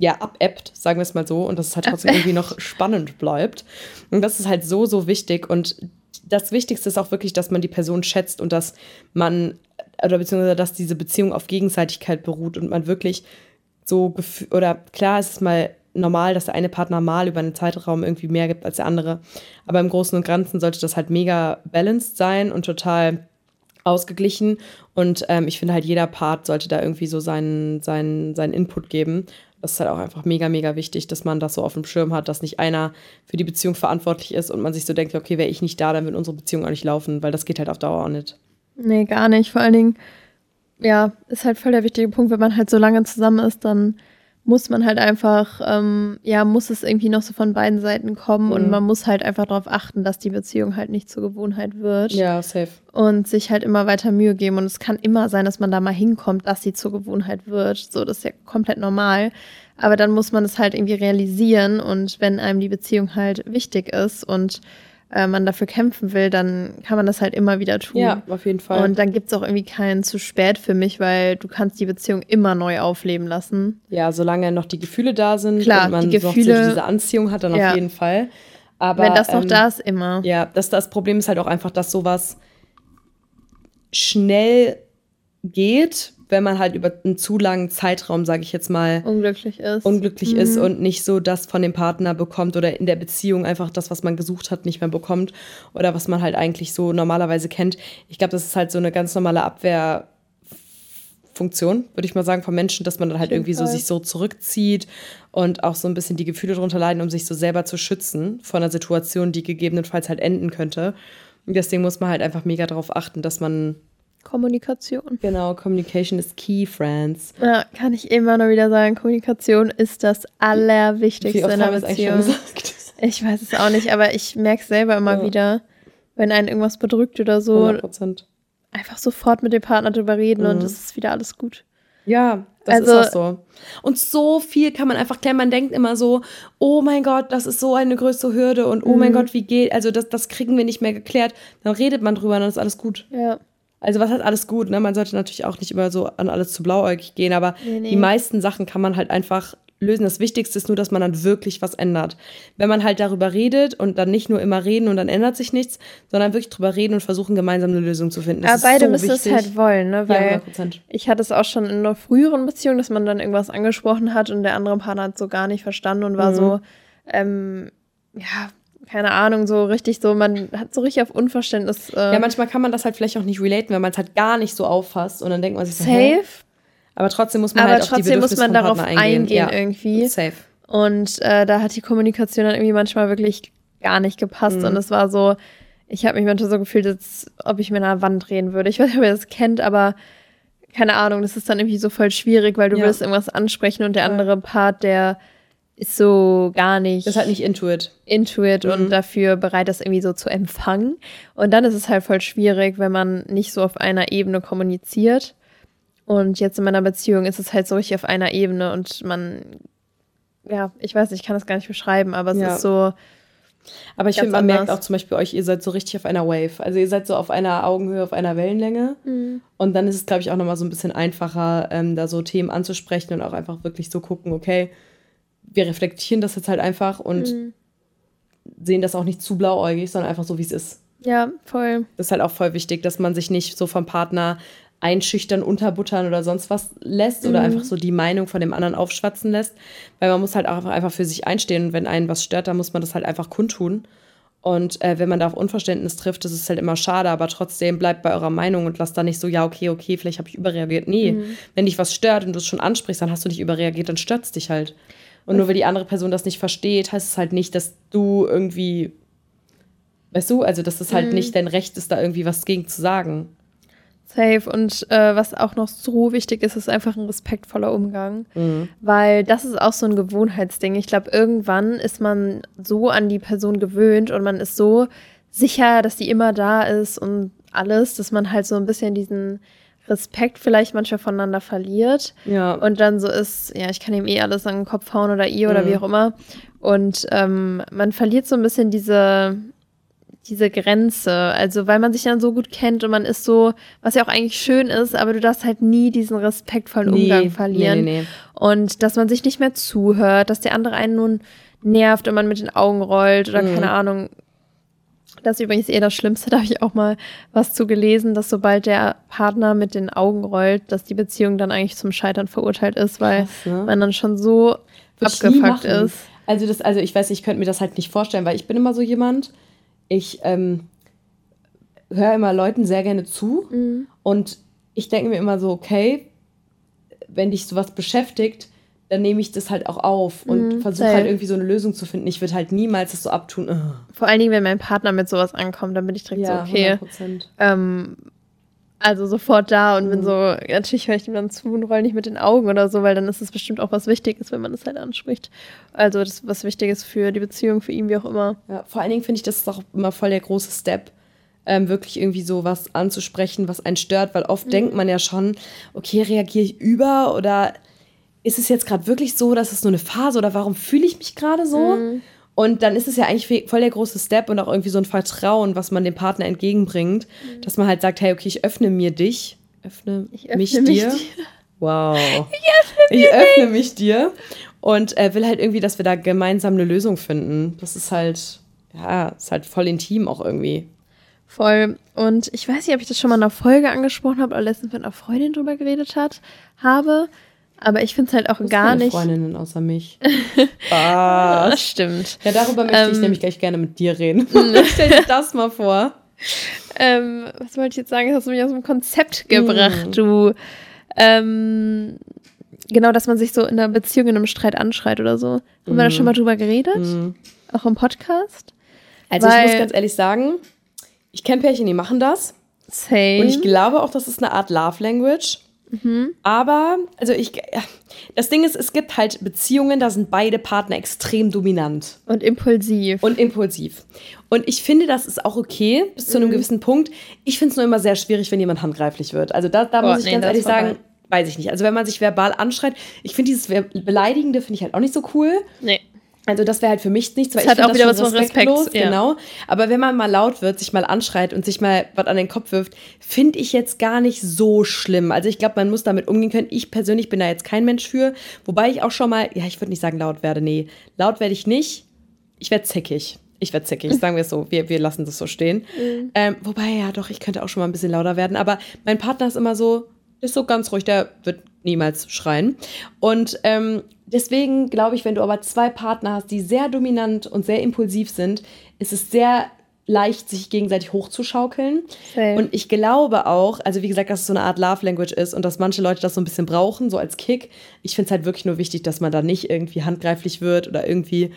ja, abebbt, sagen wir es mal so, und dass es halt trotzdem irgendwie noch spannend bleibt. Und das ist halt so, so wichtig. Und das Wichtigste ist auch wirklich, dass man die Person schätzt und dass man, oder beziehungsweise, dass diese Beziehung auf Gegenseitigkeit beruht und man wirklich so, oder klar ist es mal normal, dass der eine Partner mal über einen Zeitraum irgendwie mehr gibt als der andere. Aber im Großen und Ganzen sollte das halt mega balanced sein und total ausgeglichen. Und ähm, ich finde halt, jeder Part sollte da irgendwie so seinen, seinen, seinen Input geben das ist halt auch einfach mega, mega wichtig, dass man das so auf dem Schirm hat, dass nicht einer für die Beziehung verantwortlich ist und man sich so denkt, okay, wäre ich nicht da, dann wird unsere Beziehung auch nicht laufen, weil das geht halt auf Dauer auch nicht. Nee, gar nicht. Vor allen Dingen, ja, ist halt voll der wichtige Punkt, wenn man halt so lange zusammen ist, dann muss man halt einfach, ähm, ja, muss es irgendwie noch so von beiden Seiten kommen mhm. und man muss halt einfach darauf achten, dass die Beziehung halt nicht zur Gewohnheit wird. Ja, safe. Und sich halt immer weiter Mühe geben. Und es kann immer sein, dass man da mal hinkommt, dass sie zur Gewohnheit wird. So, das ist ja komplett normal. Aber dann muss man es halt irgendwie realisieren und wenn einem die Beziehung halt wichtig ist und äh, man dafür kämpfen will, dann kann man das halt immer wieder tun. Ja, auf jeden Fall. Und dann gibt es auch irgendwie keinen zu spät für mich, weil du kannst die Beziehung immer neu aufleben lassen. Ja, solange noch die Gefühle da sind Klar, und man die Gefühle, noch diese Anziehung hat, dann ja. auf jeden Fall. Aber, Wenn das noch ähm, da ist, immer. Ja, das, das Problem ist halt auch einfach, dass sowas schnell geht, wenn man halt über einen zu langen Zeitraum, sage ich jetzt mal, unglücklich ist. unglücklich Mhm. ist und nicht so das von dem Partner bekommt oder in der Beziehung einfach das, was man gesucht hat, nicht mehr bekommt oder was man halt eigentlich so normalerweise kennt. Ich glaube, das ist halt so eine ganz normale Abwehrfunktion, würde ich mal sagen, von Menschen, dass man dann halt irgendwie so sich so zurückzieht und auch so ein bisschen die Gefühle drunter leiden, um sich so selber zu schützen von einer Situation, die gegebenenfalls halt enden könnte. Und deswegen muss man halt einfach mega darauf achten, dass man Kommunikation. Genau, Communication is key, friends. Ja, kann ich immer nur wieder sagen, Kommunikation ist das Allerwichtigste in einer es Beziehung. Ich weiß es auch nicht, aber ich merke selber immer Ja. wieder, wenn einen irgendwas bedrückt oder so, 100 Prozent. einfach sofort mit dem Partner drüber reden und Mhm. es ist wieder alles gut. Ja, das Also- ist auch so. Und so viel kann man einfach klären. Man denkt immer so, oh mein Gott, das ist so eine größte Hürde und oh mein Mhm. Gott, wie geht, also das, das kriegen wir nicht mehr geklärt. Dann redet man drüber und dann ist alles gut. Ja. Also was heißt alles gut? Ne? Man sollte natürlich auch nicht immer so an alles zu blauäugig gehen, aber Nee, nee. die meisten Sachen kann man halt einfach lösen. Das Wichtigste ist nur, dass man dann wirklich was ändert. Wenn man halt darüber redet und dann nicht nur immer reden und dann ändert sich nichts, sondern wirklich drüber reden und versuchen, gemeinsam eine Lösung zu finden. Das Aber beide so müssen wichtig. es halt wollen, ne? ja, Weil 100 Prozent. ich hatte es auch schon in einer früheren Beziehung, dass man dann irgendwas angesprochen hat und der andere Partner hat so gar nicht verstanden und war Mhm. so, ähm, ja, keine Ahnung, so richtig so, man hat so richtig auf Unverständnis. Äh, Ja, manchmal kann man das halt vielleicht auch nicht relaten, wenn man es halt gar nicht so auffasst und dann denkt man sich so, safe, aber trotzdem muss man aber halt auf die trotzdem muss man darauf Partner eingehen, eingehen. ja. irgendwie. Safe. Und äh, da hat die Kommunikation dann irgendwie manchmal wirklich gar nicht gepasst. Mhm. Und es war so, ich habe mich manchmal so gefühlt, als ob ich mir in einer Wand drehen würde. Ich weiß nicht, ob ihr das kennt, aber keine Ahnung, das ist dann irgendwie so voll schwierig, weil du Ja. willst irgendwas ansprechen und der andere Part, der ist so gar nicht, Das ist halt nicht intuit. intuit Mhm. und dafür bereit, das irgendwie so zu empfangen. Und dann ist es halt voll schwierig, wenn man nicht so auf einer Ebene kommuniziert. Und jetzt in meiner Beziehung ist es halt so richtig auf einer Ebene und man, ja, ich weiß nicht, ich kann das gar nicht beschreiben, aber es Ja. ist so, Aber ich finde, man merkt auch zum Beispiel euch, ihr seid so richtig auf einer Wave. Also ihr seid so auf einer Augenhöhe, auf einer Wellenlänge. Und dann ist es, glaube ich, auch nochmal so ein bisschen einfacher, ähm, da so Themen anzusprechen und auch einfach wirklich so gucken, okay, wir reflektieren das jetzt halt einfach und Mhm. sehen das auch nicht zu blauäugig, sondern einfach so, wie es ist. ja, voll. Das ist halt auch voll wichtig, dass man sich nicht so vom Partner einschüchtern, unterbuttern oder sonst was lässt oder Mhm. einfach so die Meinung von dem anderen aufschwatzen lässt, weil man muss halt auch einfach, einfach für sich einstehen und wenn einen was stört, dann muss man das halt einfach kundtun. Und äh, wenn man da auf Unverständnis trifft, das ist halt immer schade, aber trotzdem bleibt bei eurer Meinung und lasst da nicht so, ja, okay, okay, vielleicht habe ich überreagiert. Nee, Mhm. wenn dich was stört und du es schon ansprichst, dann hast du nicht überreagiert, dann stört es dich halt. Und nur weil die andere Person das nicht versteht, heißt es halt nicht, dass du irgendwie, weißt du, also dass es halt Mhm. nicht dein Recht ist, da irgendwie was gegen zu sagen. Safe. Und äh, was auch noch so wichtig ist, ist einfach ein respektvoller Umgang. Weil das ist auch so ein Gewohnheitsding. Ich glaube, irgendwann ist man so an die Person gewöhnt und man ist so sicher, dass die immer da ist und alles, dass man halt so ein bisschen diesen Respekt vielleicht manchmal voneinander verliert. Ja. Und dann so ist, ja, ich kann ihm eh alles an den Kopf hauen oder ihr oder Mhm. wie auch immer. Und ähm, man verliert so ein bisschen diese, diese Grenze. Also, weil man sich dann so gut kennt und man ist so, was ja auch eigentlich schön ist, aber du darfst halt nie diesen respektvollen Umgang verlieren. Nee, nee, nee. Und dass man sich nicht mehr zuhört, dass der andere einen nun nervt und man mit den Augen rollt oder Mhm. keine Ahnung. Das ist übrigens eher das Schlimmste, da habe ich auch mal was zu gelesen, dass sobald der Partner mit den Augen rollt, dass die Beziehung dann eigentlich zum Scheitern verurteilt ist, weil Krass, ne? man dann schon so Würd ich nie abgefuckt ist. Also das, also ich weiß, ich könnte mir das halt nicht vorstellen, weil ich bin immer so jemand, ich ähm, höre immer Leuten sehr gerne zu Mhm. und ich denke mir immer so, okay, wenn dich sowas beschäftigt, dann nehme ich das halt auch auf und Mhm, versuche halt irgendwie so eine Lösung zu finden. Ich würde halt niemals das so abtun. Ugh. Vor allen Dingen, wenn mein Partner mit sowas ankommt, dann bin ich direkt Ja, so, okay, 100%. ähm, also sofort da und bin so, natürlich höre ich dem dann zu und roll nicht mit den Augen oder so, weil dann ist es bestimmt auch was Wichtiges, wenn man es halt anspricht. Also das ist was Wichtiges für die Beziehung, für ihn, wie auch immer. Ja, vor allen Dingen finde ich, das ist auch immer voll der große Step, ähm, wirklich irgendwie so was anzusprechen, was einen stört, weil oft Mhm. denkt man ja schon, okay, reagiere ich über oder ist es jetzt gerade wirklich so, dass es nur eine Phase oder warum fühle ich mich gerade so? Mhm. Und dann ist es ja eigentlich voll der große Step und auch irgendwie so ein Vertrauen, was man dem Partner entgegenbringt, dass man halt sagt, hey, okay, ich öffne mir dich, öffne, Ich öffne mich, mich dir. dir. Wow. Ich öffne, mich dir und äh, will halt irgendwie, dass wir da gemeinsam eine Lösung finden. Das ist halt, ja, ist halt voll intim auch irgendwie. Voll. Und ich weiß nicht, ob ich das schon mal in einer Folge angesprochen habe oder letztens mit einer Freundin drüber geredet hat, habe. Aber ich finde es halt auch gar nicht. Freundinnen außer mich. Was? Das stimmt. Ja, darüber möchte ich Ähm. nämlich gleich gerne mit dir reden. Stell dir das mal vor. Ähm, was wollte ich jetzt sagen? Das hast du mich aus dem Konzept gebracht, du. Ähm, genau, dass man sich so in einer Beziehung, in einem Streit anschreit oder so. Haben wir da schon mal drüber geredet? Auch im Podcast? Also ich Weil- muss ganz ehrlich sagen, ich kenne Pärchen, die machen das. Same. Und ich glaube auch, das ist eine Art Love Language. Aber, also ich, das Ding ist, es gibt halt Beziehungen, da sind beide Partner extrem dominant. Und impulsiv. und impulsiv. Und ich finde, das ist auch okay, bis zu einem Mhm. gewissen Punkt. Ich finde es nur immer sehr schwierig, wenn jemand handgreiflich wird. Also da, da Boah, muss ich nee, ganz ehrlich sagen, weiß ich nicht. Also wenn man sich verbal anschreit, ich finde dieses Beleidigende finde ich halt auch nicht so cool. nee. Also das wäre halt für mich nichts, weil Das ich hat auch wieder was von Respekt, respektlos, ja. genau. Aber wenn man mal laut wird, sich mal anschreit und sich mal was an den Kopf wirft, finde ich jetzt gar nicht so schlimm. Also ich glaube, man muss damit umgehen können. Ich persönlich bin da jetzt kein Mensch für, wobei ich auch schon mal, ja, ich würde nicht sagen laut werde, nee, laut werde ich nicht. Ich werde zickig. Ich werde zickig, sagen wir es so. Wir, wir lassen das so stehen. Ähm, wobei, ja, doch, ich könnte auch schon mal ein bisschen lauter werden. Aber mein Partner ist immer so, ist so ganz ruhig, der wird niemals schreien. Und ähm, deswegen glaube ich, wenn du aber zwei Partner hast, die sehr dominant und sehr impulsiv sind, ist es sehr leicht, sich gegenseitig hochzuschaukeln. Same. Und ich glaube auch, also wie gesagt, dass es so eine Art Love Language ist und dass manche Leute das so ein bisschen brauchen, so als Kick. Ich finde es halt wirklich nur wichtig, dass man da nicht irgendwie handgreiflich wird oder irgendwie,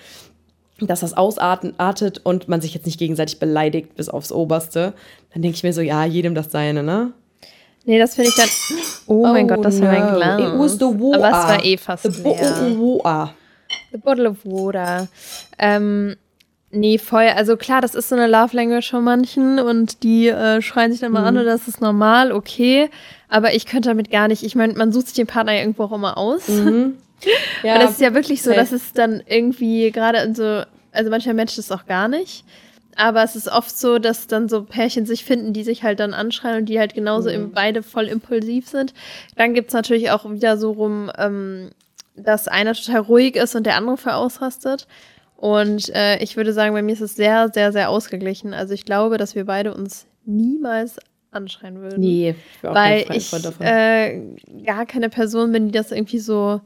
dass das ausartet und man sich jetzt nicht gegenseitig beleidigt bis aufs Oberste. Dann denke ich mir so, ja, jedem das seine, ne? Nee, das finde ich dann. Oh, mein Gott, das war mein no. Glas. It was the water. Aber es war eh fast The leer. water. The bottle of water. Ähm, nee, voll. Also klar, das ist so eine Love Language von manchen und die äh, schreien sich dann mal Mhm. an und das ist normal, okay. Aber ich könnte damit gar nicht. Ich meine, man sucht sich den Partner ja irgendwo auch immer aus. Mhm. Ja, Und das ist ja wirklich so, dass es dann irgendwie gerade in so, also manchmal matcht es auch gar nicht. Aber es ist oft so, dass dann so Pärchen sich finden, die sich halt dann anschreien und die halt genauso Mhm. beide voll impulsiv sind. Dann gibt's natürlich auch wieder so rum, ähm, dass einer total ruhig ist und der andere voll ausrastet. Und äh, ich würde sagen, bei mir ist es sehr, sehr, sehr ausgeglichen. Also ich glaube, dass wir beide uns niemals anschreien würden. Nee, ich Weil ich äh, gar keine Person bin, die das irgendwie so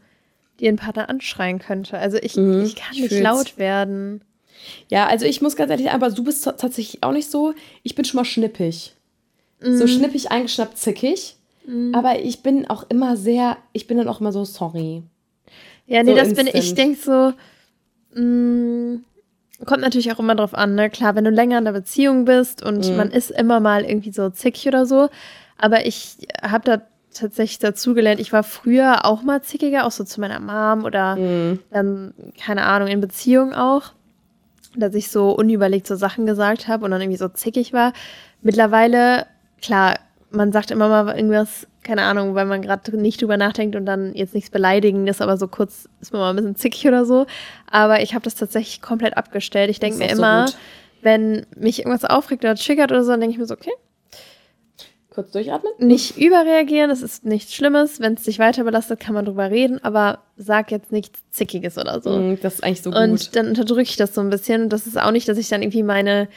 ihren Partner anschreien könnte. Also ich, Mhm, ich kann ich nicht fühl's. laut werden. Ja, also ich muss ganz ehrlich sagen, aber du bist ta- tatsächlich auch nicht so. Ich bin schon mal schnippig. So Mhm. schnippig, eingeschnappt, zickig. Aber ich bin auch immer sehr, ich bin dann auch immer so sorry. Ja, nee, So das bin ich. Ich instant. denke so, mh, kommt natürlich auch immer drauf an, ne? Klar, wenn du länger in einer Beziehung bist und Mhm. man ist immer mal irgendwie so zickig oder so. Aber ich habe da tatsächlich dazugelernt, ich war früher auch mal zickiger, auch so zu meiner Mom oder Mhm. dann, keine Ahnung, in Beziehung auch, dass ich so unüberlegt so Sachen gesagt habe und dann irgendwie so zickig war. Mittlerweile, klar, man sagt immer mal irgendwas, keine Ahnung, weil man gerade nicht drüber nachdenkt und dann jetzt nichts Beleidigendes, aber so kurz ist man mal ein bisschen zickig oder so. Aber ich habe das tatsächlich komplett abgestellt. Ich denke mir so immer, gut. wenn mich irgendwas aufregt oder triggert oder so, dann denke ich mir so, okay, Kurz durchatmen? nicht überreagieren, das ist nichts Schlimmes. Wenn es dich weiter belastet, kann man drüber reden, aber sag jetzt nichts Zickiges oder so. Mhm, Das ist eigentlich so Und gut. dann unterdrücke ich das so ein bisschen. Und das ist auch nicht, dass ich dann irgendwie meine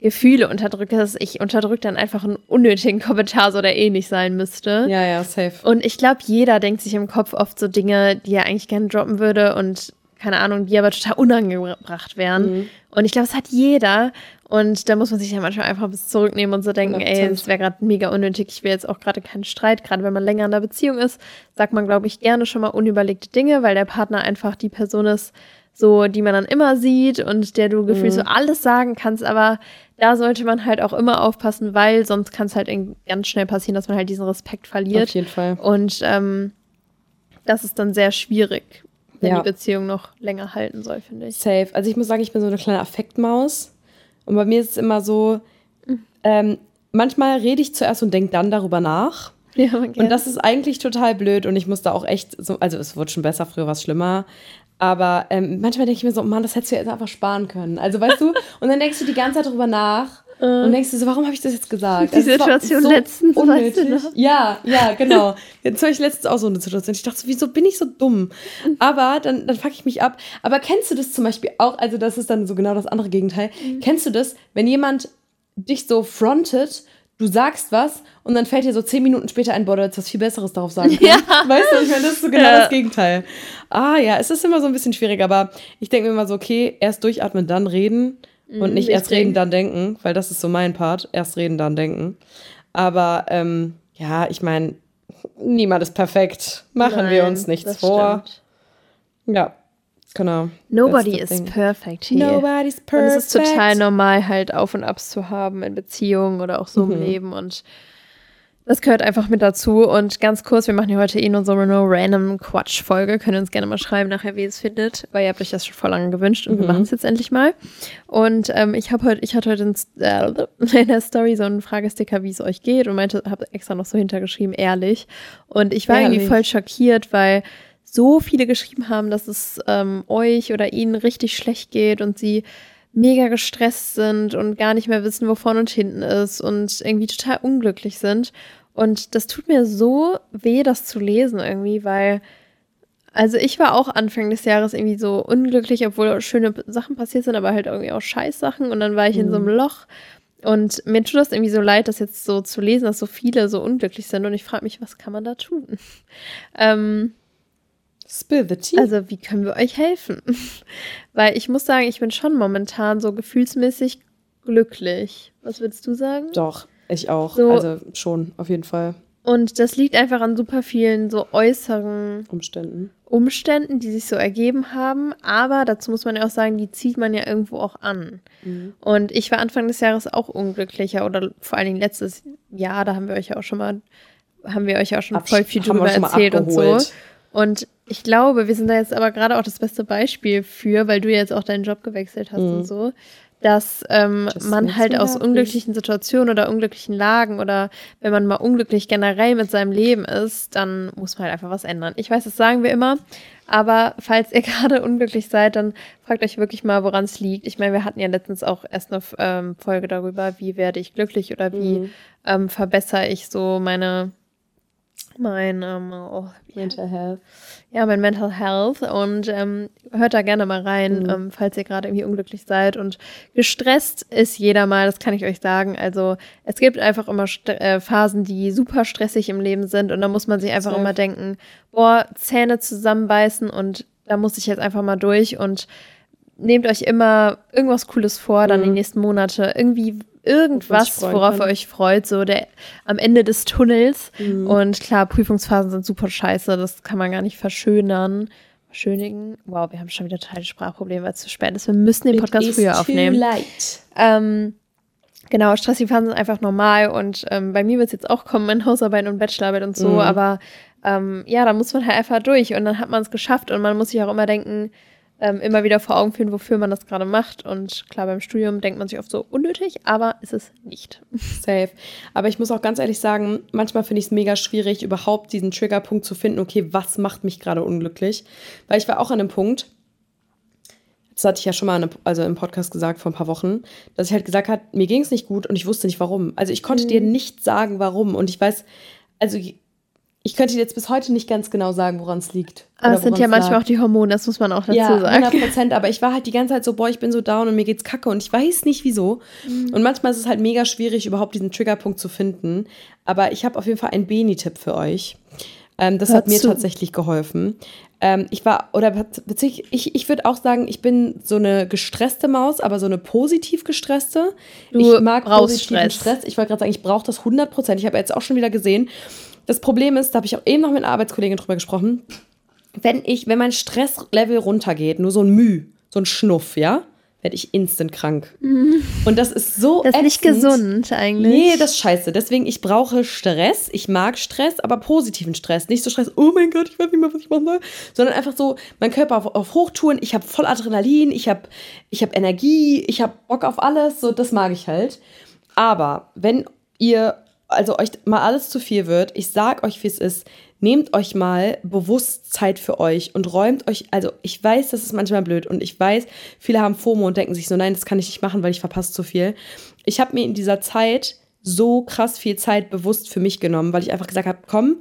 Gefühle unterdrücke. dass Ich unterdrücke dann einfach einen unnötigen Kommentar, so der eh nicht sein müsste. Ja, ja, safe. Und ich glaube, jeder denkt sich im Kopf oft so Dinge, die er eigentlich gerne droppen würde und keine Ahnung, die aber total unangebracht wären. Mhm. Und ich glaube, es hat jeder. Und da muss man sich ja manchmal einfach ein bisschen zurücknehmen und so denken, ey, 100%. es wäre gerade mega unnötig, ich will jetzt auch gerade keinen Streit. Gerade wenn man länger in der Beziehung ist, sagt man, glaube ich, gerne schon mal unüberlegte Dinge, weil der Partner einfach die Person ist, so, die man dann immer sieht und der du gefühlt Mhm. so alles sagen kannst, aber da sollte man halt auch immer aufpassen, weil sonst kann es halt ganz schnell passieren, dass man halt diesen Respekt Auf verliert. jeden Fall. Und ähm, das ist dann sehr schwierig, wenn Ja. die Beziehung noch länger halten soll, finde ich. Safe. Also ich muss sagen, ich bin so eine kleine Affektmaus. Und bei mir ist es immer so, ähm, manchmal rede ich zuerst und denke dann darüber nach. Ja, man Und das ist eigentlich total blöd und ich musste auch echt so, also es wurde schon besser, früher war es schlimmer. Aber ähm, manchmal denke ich mir so, Mann, das hättest du jetzt einfach sparen können. Also weißt du, und dann denkst du die ganze Zeit drüber nach und denkst du so, warum habe ich das jetzt gesagt? Die Also, Situation letztens, weißt du noch? Ja, ja, genau. Jetzt habe ich letztens auch so eine Situation. Ich dachte so, wieso bin ich so dumm? Aber dann, dann fuck ich mich ab. Aber kennst du das zum Beispiel auch, also das ist dann so genau das andere Gegenteil. Mhm. Kennst du das, wenn jemand dich so frontet, du sagst was und dann fällt dir so zehn Minuten später ein, boah, du hättest was viel Besseres darauf sagen können. Ja. Weißt du, ich meine, das ist so genau Ja. das Gegenteil. Ah ja, es ist immer so ein bisschen schwierig, aber ich denke mir immer so, okay, erst durchatmen, dann reden und nicht erst reden, dann denken, weil das ist so mein Part, erst reden, dann denken. Aber ähm, ja, ich meine, niemand ist perfekt. Machen wir Nein, uns nichts vor. stimmt. Ja, genau. Nobody is thing. perfect here. Nobody's Und perfect. es ist total normal, halt Auf und Abs zu haben in Beziehungen oder auch so Mhm. im Leben. Und das gehört einfach mit dazu. Und ganz kurz, wir machen ja heute eh nur so eine random Quatsch-Folge. Könnt ihr uns gerne mal schreiben, nachher, wie ihr es findet, weil ihr habt euch das schon vor lange gewünscht und wir Mhm. machen es jetzt endlich mal. Und ähm, ich habe heute, ich hatte heute in, äh, in der Story so einen Fragesticker, wie es euch geht und meinte, habe extra noch so hintergeschrieben, ehrlich. Und ich war irgendwie Ehrlich. voll schockiert, weil so viele geschrieben haben, dass es ähm, euch oder ihnen richtig schlecht geht und sie mega gestresst sind und gar nicht mehr wissen, wo vorne und hinten ist und irgendwie total unglücklich sind. Und das tut mir so weh, das zu lesen irgendwie, weil, also ich war auch Anfang des Jahres irgendwie so unglücklich, obwohl schöne Sachen passiert sind, aber halt irgendwie auch Scheißsachen. Und dann war ich in so einem Loch. Und mir tut das irgendwie so leid, das jetzt so zu lesen, dass so viele so unglücklich sind. Und ich frage mich, was kann man da tun? ähm, Spill the tea. also, wie können wir euch helfen? Weil ich muss sagen, ich bin schon momentan so gefühlsmäßig glücklich. Was würdest du sagen? Doch, ich auch. So- also schon, auf jeden Fall. Und das liegt einfach an super vielen so äußeren Umständen. Umständen, die sich so ergeben haben. Aber dazu muss man ja auch sagen, die zieht man ja irgendwo auch an. Mhm. Und ich war Anfang des Jahres auch unglücklicher oder vor allen Dingen letztes Jahr, da haben wir euch ja auch schon mal, haben wir euch ja auch schon Abs- voll viel drüber erzählt und so. Und ich glaube, wir sind da jetzt aber gerade auch das beste Beispiel für, weil du jetzt auch deinen Job gewechselt hast und so, dass ähm, man halt aus unglücklichen Situationen oder unglücklichen Lagen oder wenn man mal unglücklich generell mit seinem Leben ist, dann muss man halt einfach was ändern. Ich weiß, das sagen wir immer, aber falls ihr gerade unglücklich seid, dann fragt euch wirklich mal, woran es liegt. Ich meine, wir hatten ja letztens auch erst eine ähm, Folge darüber, wie werde ich glücklich oder wie Mhm. ähm, verbessere ich so meine mein ähm, oh, Mental Health. ja, mein Mental Health und ähm, hört da gerne mal rein, Mhm. ähm, falls ihr gerade irgendwie unglücklich seid. Und gestresst ist jeder mal, das kann ich euch sagen. Also es gibt einfach immer St äh, Phasen, die super stressig im Leben sind und da muss man sich einfach Safe. immer denken, boah, Zähne zusammenbeißen und da muss ich jetzt einfach mal durch und nehmt euch immer irgendwas Cooles vor, dann Mhm. die nächsten Monate. Irgendwie irgendwas, worauf kann. ihr euch freut, so der am Ende des Tunnels. Mhm. Und klar, Prüfungsphasen sind super scheiße, das kann man gar nicht verschönern. Verschönigen. Wow, wir haben schon wieder total Sprachprobleme, weil es zu spät ist. Wir müssen den Podcast It früher aufnehmen. Ähm, genau, stressige Phasen sind einfach normal und ähm, bei mir wird es jetzt auch kommen in Hausarbeit und Bachelorarbeit und so, Mhm. aber ähm, ja, da muss man halt einfach durch und dann hat man es geschafft und man muss sich auch immer denken, ähm, immer wieder vor Augen führen, wofür man das gerade macht. Und klar, beim Studium denkt man sich oft so unnötig, aber ist es nicht. Safe. Aber ich muss auch ganz ehrlich sagen, manchmal finde ich es mega schwierig, überhaupt diesen Triggerpunkt zu finden, okay, was macht mich gerade unglücklich? Weil ich war auch an einem Punkt, das hatte ich ja schon mal in einem- also im Podcast gesagt vor ein paar Wochen, dass ich halt gesagt habe, mir ging es nicht gut und ich wusste nicht warum. Also ich konnte dir nicht sagen, warum. Und ich weiß, also ich könnte jetzt bis heute nicht ganz genau sagen, woran es liegt. Aber es sind ja manchmal lag. auch die Hormone, das muss man auch dazu Ja, sagen. 100 Prozent. Aber ich war halt die ganze Zeit so, boah, ich bin so down und mir geht's kacke und ich weiß nicht wieso. Mhm. Und manchmal ist es halt mega schwierig, überhaupt diesen Triggerpunkt zu finden. Aber ich habe auf jeden Fall einen Beni-Tipp für euch. Ähm, das Hör hat mir zu. tatsächlich geholfen. Ähm, ich war, oder beziehungsweise ich, ich würde auch sagen, ich bin so eine gestresste Maus, aber so eine positiv gestresste. Du ich mag positiven Stress. Stress. Ich wollte gerade sagen, ich brauche das 100 Prozent. Ich habe jetzt auch schon wieder gesehen. Das Problem ist, da habe ich auch eben noch mit einer Arbeitskollegin drüber gesprochen. wenn ich, wenn mein Stresslevel runtergeht, nur so ein Müh, so ein Schnuff, ja, werde ich instant krank. Mhm. Und das ist so. Das ist nicht gesund eigentlich. Nee, das ist scheiße. Deswegen, ich brauche Stress. Ich mag Stress, aber positiven Stress. Nicht so Stress, oh mein Gott, ich weiß nicht mehr, was ich machen soll. Sondern einfach so, mein Körper auf, auf Hochtouren, ich habe voll Adrenalin, ich habe ich hab Energie, ich habe Bock auf alles. So, das mag ich halt. Aber wenn ihr, also euch mal alles zu viel wird, ich sag euch, wie es ist, nehmt euch mal bewusst Zeit für euch und räumt euch, also ich weiß, das ist manchmal blöd und ich weiß, viele haben FOMO und denken sich so, nein, das kann ich nicht machen, weil ich verpasse zu viel. Ich habe mir in dieser Zeit so krass viel Zeit bewusst für mich genommen, weil ich einfach gesagt habe, komm,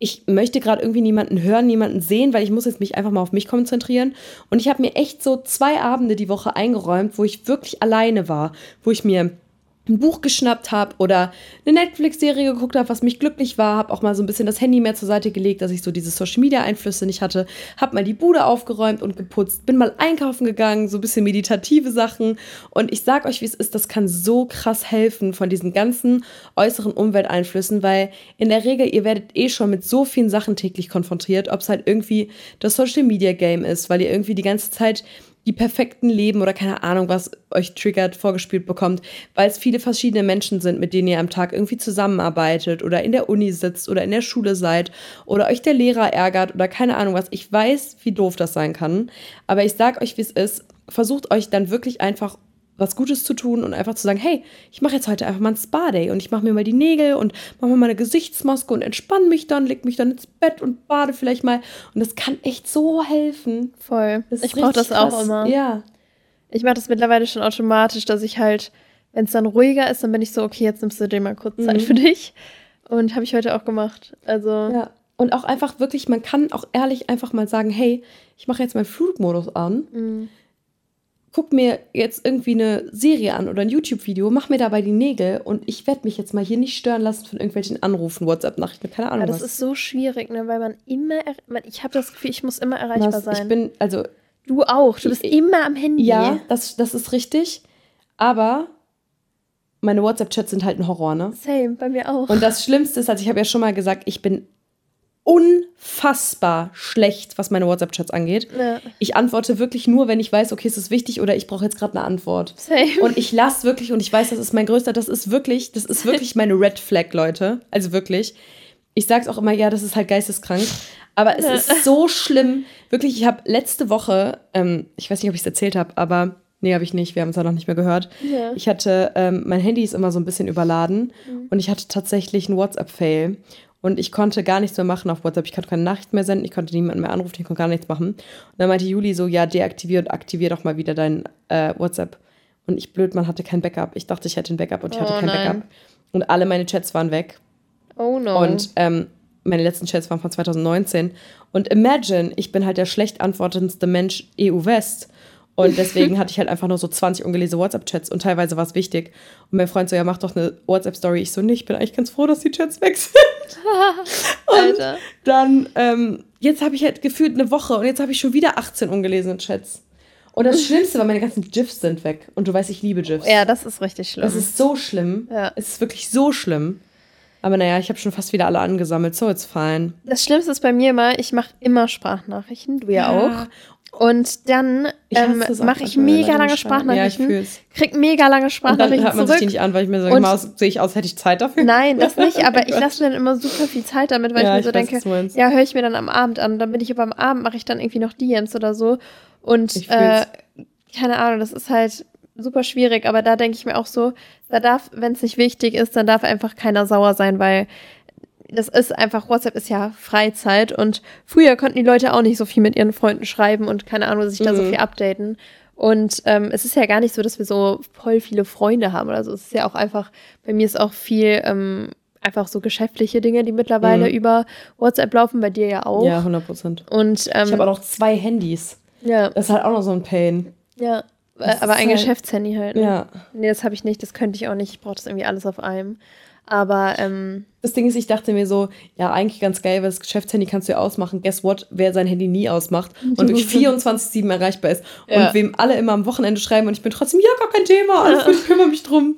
ich möchte gerade irgendwie niemanden hören, niemanden sehen, weil ich muss jetzt mich einfach mal auf mich konzentrieren. Und ich habe mir echt so zwei Abende die Woche eingeräumt, wo ich wirklich alleine war, wo ich mir ein Buch geschnappt habe oder eine Netflix-Serie geguckt habe, was mich glücklich war, habe auch mal so ein bisschen das Handy mehr zur Seite gelegt, dass ich so diese Social-Media-Einflüsse nicht hatte, habe mal die Bude aufgeräumt und geputzt, bin mal einkaufen gegangen, so ein bisschen meditative Sachen. Und ich sag euch, wie es ist, das kann so krass helfen von diesen ganzen äußeren Umwelteinflüssen, weil in der Regel, ihr werdet eh schon mit so vielen Sachen täglich konfrontiert, ob es halt irgendwie das Social-Media-Game ist, weil ihr irgendwie die ganze Zeit die perfekten Leben oder keine Ahnung, was euch triggert, vorgespielt bekommt, weil es viele verschiedene Menschen sind, mit denen ihr am Tag irgendwie zusammenarbeitet oder in der Uni sitzt oder in der Schule seid oder euch der Lehrer ärgert oder keine Ahnung was. Ich weiß, wie doof das sein kann, aber ich sag euch, wie es ist. Versucht euch dann wirklich einfach was Gutes zu tun und einfach zu sagen, hey, ich mache jetzt heute einfach mal ein Spa-Day und ich mache mir mal die Nägel und mache mir mal eine Gesichtsmaske und entspanne mich dann, leg mich dann ins Bett und bade vielleicht mal. Und das kann echt so helfen. Voll. Ich brauche das krass. auch immer. Ja. Ich mache das mittlerweile schon automatisch, dass ich halt, wenn es dann ruhiger ist, dann bin ich so, okay, jetzt nimmst du dir mal kurz Zeit mhm. für dich. Und habe ich heute auch gemacht. Also. Ja. Und auch einfach wirklich, man kann auch ehrlich einfach mal sagen, hey, ich mache jetzt meinen Flugmodus an. Mhm guck mir jetzt irgendwie eine Serie an oder ein YouTube-Video, mach mir dabei die Nägel und ich werde mich jetzt mal hier nicht stören lassen von irgendwelchen Anrufen, WhatsApp-Nachrichten, keine Ahnung. Ja, das was. ist so schwierig, ne? weil man immer, man, ich habe das Gefühl, ich muss immer erreichbar was, sein. Ich bin, also. Du auch, du bist ich, immer am Handy. Ja, das, das ist richtig, aber meine WhatsApp-Chats sind halt ein Horror, ne? Same, bei mir auch. Und das Schlimmste ist, also ich habe ja schon mal gesagt, ich bin unfassbar schlecht, was meine WhatsApp-Chats angeht. Ja. Ich antworte wirklich nur, wenn ich weiß, okay, es ist wichtig oder ich brauche jetzt gerade eine Antwort. Same. Und ich lasse wirklich, und ich weiß, das ist mein größter, das ist wirklich, das ist wirklich meine Red Flag, Leute. Also wirklich. Ich sage es auch immer, ja, das ist halt geisteskrank. Aber es ja. ist so schlimm. Wirklich, ich habe letzte Woche, ähm, ich weiß nicht, ob ich es erzählt habe, aber Nee, habe ich nicht. Wir haben es auch noch nicht mehr gehört. Ja. Ich hatte, ähm, mein Handy ist immer so ein bisschen überladen mhm. und ich hatte tatsächlich einen WhatsApp-Fail. Und ich konnte gar nichts mehr machen auf WhatsApp. Ich konnte keine Nachricht mehr senden, ich konnte niemanden mehr anrufen, ich konnte gar nichts machen. Und dann meinte Juli so, ja, deaktivier und aktivier doch mal wieder dein äh, WhatsApp. Und ich blöd, man hatte kein Backup. Ich dachte, ich hätte ein Backup und ich oh, hatte kein nein. Backup. Und alle meine Chats waren weg. Oh no. Und ähm, meine letzten Chats waren von 2019. Und imagine, ich bin halt der schlecht antwortendste Mensch EU-West. Und deswegen hatte ich halt einfach nur so 20 ungelesene WhatsApp-Chats und teilweise war es wichtig. Und mein Freund so, ja, mach doch eine WhatsApp-Story. Ich so, nee, ich bin eigentlich ganz froh, dass die Chats weg sind. und Alter. dann, ähm, jetzt habe ich halt gefühlt eine Woche und jetzt habe ich schon wieder 18 ungelesene Chats. Und das Schlimmste war, meine ganzen GIFs sind weg. Und du weißt, ich liebe GIFs. Ja, das ist richtig schlimm. Das ist so schlimm. Ja. Es ist wirklich so schlimm. Aber naja, ich habe schon fast wieder alle angesammelt, so it's fine. Das Schlimmste ist bei mir immer, ich mache immer Sprachnachrichten, du ja, ja. auch. Und dann ähm, mache ich mega lange Sprachnachrichten. Ja, ich krieg mega lange Sprachnachrichten. Und dann hört man zurück. sich die nicht an, weil ich mir so immer sehe ich aus, hätte ich Zeit dafür? Nein, das nicht, aber ich lasse mir dann immer super viel Zeit damit, weil ja, ich mir so ich denke, weiß, ja, höre ich mir dann am Abend an. Dann bin ich aber am Abend, mache ich dann irgendwie noch DMs oder so. Und äh, keine Ahnung, das ist halt super schwierig, aber da denke ich mir auch so, da darf, wenn es nicht wichtig ist, dann darf einfach keiner sauer sein, weil das ist einfach, WhatsApp ist ja Freizeit und früher konnten die Leute auch nicht so viel mit ihren Freunden schreiben und keine Ahnung, sich da so mhm. viel updaten. Und ähm, es ist ja gar nicht so, dass wir so voll viele Freunde haben oder so. Es ist ja auch einfach, bei mir ist auch viel ähm, einfach so geschäftliche Dinge, die mittlerweile mhm. über WhatsApp laufen, bei dir ja auch. Ja, 100 Prozent. Und ähm, ich habe auch noch zwei Handys. Ja. Das ist halt auch noch so ein Pain. Ja, das aber ein halt, Geschäftshandy halt. Ne? Ja. Nee, das habe ich nicht, das könnte ich auch nicht. Ich brauche das irgendwie alles auf einem. Aber ähm, das Ding ist, ich dachte mir so, ja, eigentlich ganz geil, weil das Geschäftshandy kannst du ja ausmachen. Guess what? Wer sein Handy nie ausmacht und wirklich 24-7 erreichbar ist ja. und wem alle immer am Wochenende schreiben und ich bin trotzdem, ja, gar kein Thema, alles gut, ich kümmere mich drum.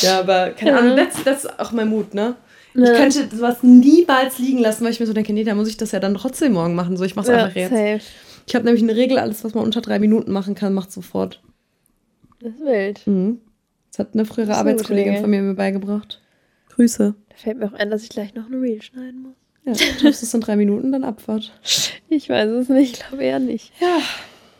ja, aber keine Ahnung, das, das ist auch mein Mut, ne? Ich könnte sowas niemals liegen lassen, weil ich mir so denke, nee, da muss ich das ja dann trotzdem morgen machen. So, ich mach's Ja, einfach jetzt. safe. Ich habe nämlich eine Regel, alles, was man unter drei Minuten machen kann, macht sofort. Das ist wild. Mhm. Das hat eine frühere Arbeitskollegin von mir mir beigebracht. Grüße. Da fällt mir auch ein, dass ich gleich noch ein Reel schneiden muss. Ja, du es in drei Minuten, dann Abfahrt. Ich weiß es nicht, ich glaube eher nicht. Ja.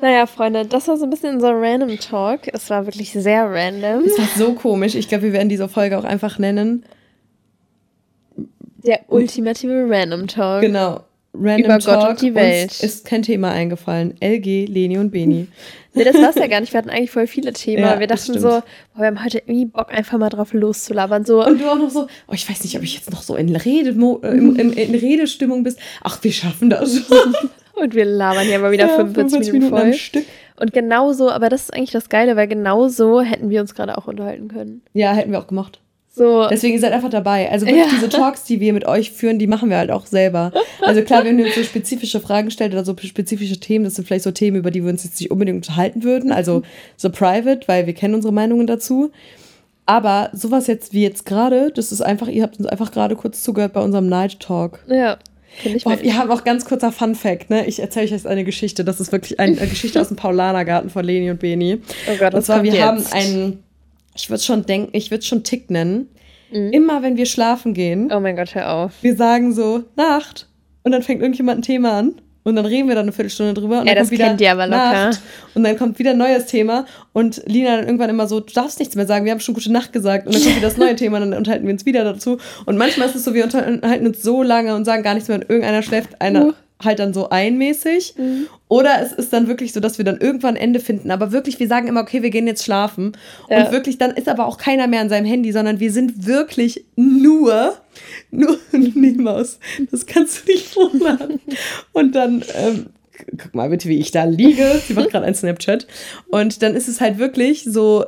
Naja, Freunde, das war so ein bisschen unser Random Talk. Es war wirklich sehr random. Das war so komisch. Ich glaube, wir werden diese Folge auch einfach nennen. Der ultimative Random Talk. Genau. Random Über Gott Talk. und die Welt. Ist kein Thema eingefallen. LG, Leni und Beni. Nee, das war es ja gar nicht. Wir hatten eigentlich voll viele Themen. Ja, wir dachten so, boah, wir haben heute irgendwie Bock, einfach mal drauf loszulabern. So, Und du auch noch so, oh, ich weiß nicht, ob ich jetzt noch so in, Redemo äh, im, im, in Redestimmung bist. Ach, wir schaffen das. und wir labern hier mal wieder Ja, 45, Minuten am voll. Stück. Und genau so, aber das ist eigentlich das Geile, weil genau so hätten wir uns gerade auch unterhalten können. Ja, hätten wir auch gemacht. So, Deswegen ihr seid einfach dabei. Also wirklich Ja. diese Talks, die wir mit euch führen, die machen wir halt auch selber. Also klar, wenn ihr uns so spezifische Fragen stellt oder so spezifische Themen, das sind vielleicht so Themen, über die wir uns jetzt nicht unbedingt unterhalten würden. Also so private, weil wir kennen unsere Meinungen dazu. Aber sowas jetzt wie jetzt gerade, das ist einfach, ihr habt uns einfach gerade kurz zugehört bei unserem Night Talk. ja, ich Boah, wir haben auch ganz kurzer Fun Fact, ne? Ich erzähle euch jetzt eine Geschichte. Das ist wirklich eine, eine Geschichte aus dem Paulanergarten von Leni und Beni. Oh Gott, Und das zwar, wir haben jetzt. einen, ich würde schon denken, ich würde schon Tick nennen. Mhm. Immer wenn wir schlafen gehen, Oh mein Gott, hör auf. wir sagen so Nacht und dann fängt irgendjemand ein Thema an und dann reden wir dann eine Viertelstunde drüber und Ja, dann das kommt wieder kennt ihr aber locker. Nacht und dann kommt wieder ein neues Thema und Lina dann irgendwann immer so, du darfst nichts mehr sagen, wir haben schon gute Nacht gesagt und dann kommt wieder das neue Thema und dann unterhalten wir uns wieder dazu und manchmal ist es so, wir unterhalten uns so lange und sagen gar nichts mehr und irgendeiner schläft einer Uh. halt dann so einmäßig Mhm. Oder es ist dann wirklich so, dass wir dann irgendwann ein Ende finden, aber wirklich, wir sagen immer, okay, wir gehen jetzt schlafen Ja. und wirklich, dann ist aber auch keiner mehr an seinem Handy, sondern wir sind wirklich nur, nur Niemals. Das kannst du nicht vormachen. Und dann, ähm, guck mal bitte, wie ich da liege. Sie macht gerade einen Snapchat. Und dann ist es halt wirklich so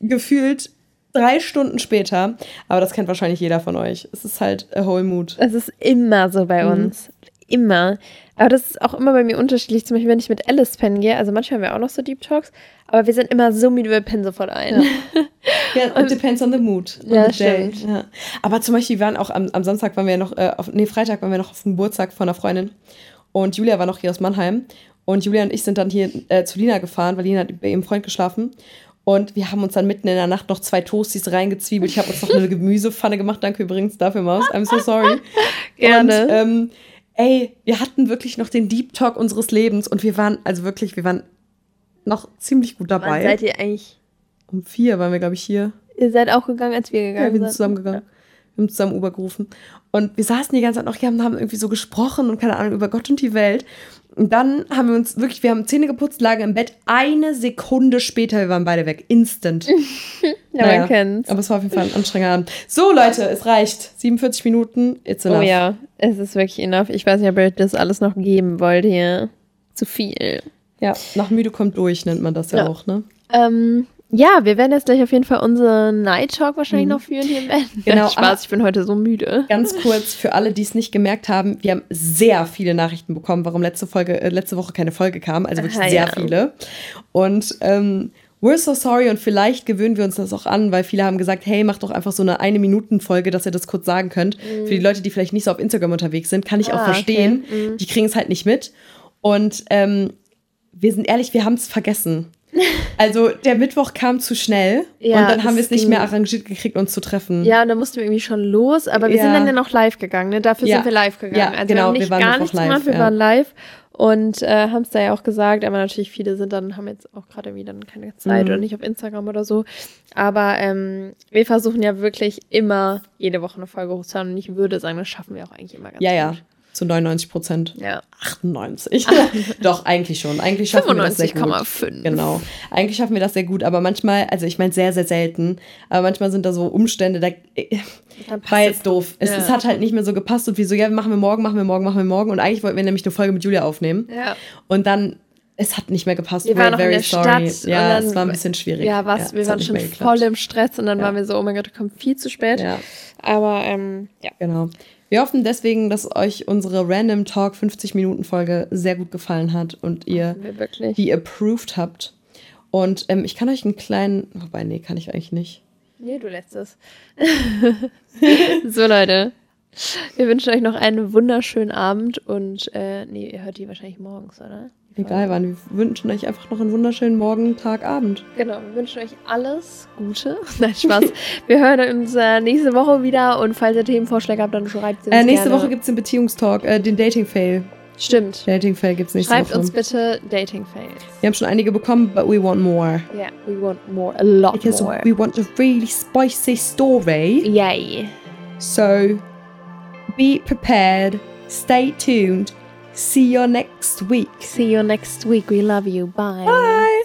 gefühlt drei Stunden später, aber das kennt wahrscheinlich jeder von euch. Es ist halt a whole mood. Es ist immer so bei Mhm. uns. Immer. Aber das ist auch immer bei mir unterschiedlich. Zum Beispiel, wenn ich mit Alice pennen gehe, also manchmal haben wir auch noch so Deep Talks, aber wir sind immer so müde, wir pennen sofort ein. Ja, it depends on the mood. Ja, the stimmt. Ja. Aber zum Beispiel, wir waren auch am, am Samstag, waren wir noch, äh, auf, nee, Freitag waren wir noch auf dem Geburtstag von einer Freundin. Und Julia war noch hier aus Mannheim. Und Julia und ich sind dann hier äh, zu Lina gefahren, weil Lina hat bei ihrem Freund geschlafen. Und wir haben uns dann mitten in der Nacht noch zwei Toasties reingezwiebelt. Ich habe uns noch eine Gemüsepfanne gemacht. Danke übrigens dafür, Maus. I'm so sorry. Gerne. Und ähm, ey, wir hatten wirklich noch den Deep Talk unseres Lebens. Und wir waren, also wirklich, wir waren noch ziemlich gut Wann dabei. seid ihr eigentlich? um vier waren wir, glaube ich, hier. Ihr seid auch gegangen, als wir Ja, gegangen wir sind sind. zusammengegangen. Wir haben zusammen Uber gerufen. Und wir saßen die ganze Zeit noch hier und haben irgendwie so gesprochen und keine Ahnung über Gott und die Welt. Und dann haben wir uns wirklich, wir haben Zähne geputzt, lagen im Bett. Eine Sekunde später, wir waren beide weg. Instant. Ja, Naja, man kennt's. Aber es war auf jeden Fall ein anstrengender Abend. So, Leute, es reicht. 47 Minuten, it's enough. Oh ja, es ist wirklich enough. Ich weiß nicht, ob ihr das alles noch geben wollt hier. Zu viel. Ja, nach müde kommt durch, nennt man das ja, Ja. auch, ne? Ähm, ja, wir werden jetzt gleich auf jeden Fall unseren Night Talk wahrscheinlich noch führen hier im Bett. Mhm. Genau, Spaß, ich bin heute so müde. Ganz kurz für alle, die es nicht gemerkt haben, wir haben sehr viele Nachrichten bekommen, warum letzte Folge, äh, letzte Woche keine Folge kam. Also wirklich Aha, sehr ja. viele. Und ähm, we're so sorry und vielleicht gewöhnen wir uns das auch an, weil viele haben gesagt, hey, macht doch einfach so eine eine Minuten Folge, dass ihr das kurz sagen könnt. Für die Leute, die vielleicht nicht so auf Instagram unterwegs sind, kann ich auch Ah, verstehen. okay. Mhm. Die kriegen es halt nicht mit. Und ähm, wir sind ehrlich, wir haben es vergessen. Also der Mittwoch kam zu schnell Ja, und dann haben wir es nicht mehr arrangiert gekriegt, uns zu treffen. Ja, und dann mussten wir irgendwie schon los, aber wir Ja. sind dann ja noch live gegangen. Ne? Dafür Ja. sind wir live gegangen. Ja, also wir genau, haben wir nicht waren gar nichts live, gemacht, wir ja. waren live und äh, haben es da ja auch gesagt, aber natürlich viele sind dann, haben jetzt auch gerade wieder keine Zeit Mhm. oder nicht auf Instagram oder so. Aber ähm, wir versuchen ja wirklich immer jede Woche eine Folge hochzuladen und ich würde sagen, das schaffen wir auch eigentlich immer ganz Ja, ja, gut. Zu 99 Prozent. Ja. 98. Doch, eigentlich schon. Eigentlich schaffen wir das sehr gut. 95,5. Genau. Eigentlich schaffen wir das sehr gut, aber manchmal, also ich meine sehr, sehr selten, aber manchmal sind da so Umstände, da war es. jetzt doof. Es, Ja. es hat halt nicht mehr so gepasst und wir so, ja, machen wir morgen, machen wir morgen, machen wir morgen. Und eigentlich wollten wir nämlich eine Folge mit Julia aufnehmen. Ja. Und dann, es hat nicht mehr gepasst. Wir waren noch in der sorry. Stadt Ja, und dann- es war ein bisschen schwierig. Ja, was? es wir waren schon voll im Stress und dann Ja. waren wir so, oh mein Gott, du kommst viel zu spät. Ja. Aber ähm, ja. Genau. Wir hoffen deswegen, dass euch unsere Random Talk 50 Minuten Folge sehr gut gefallen hat und ihr die approved habt. Und ähm, ich kann euch einen kleinen, wobei, nee, kann ich eigentlich nicht. Nee, du lässt es. so, Leute. Wir wünschen euch noch einen wunderschönen Abend und äh, nee, ihr hört die wahrscheinlich morgens, oder? Egal wann. Wir wünschen euch einfach noch einen wunderschönen Morgen, Tag, Abend. Genau, wir wünschen euch alles Gute. Nein, Spaß. wir hören uns äh, nächste Woche wieder und falls ihr Themenvorschläge habt, dann schreibt sie uns Äh, nächste gerne. Woche gibt es den Beziehungstalk, äh, den Dating-Fail. Stimmt. Dating-Fail gibt es nächste Schreibt Woche. uns bitte Dating Fails. Wir haben schon einige bekommen, but we want more. Yeah, we want more, a lot Because more. we want a really spicy story. Yay. So be prepared, stay tuned. See you next week. See you next week. We love you. Bye. Bye.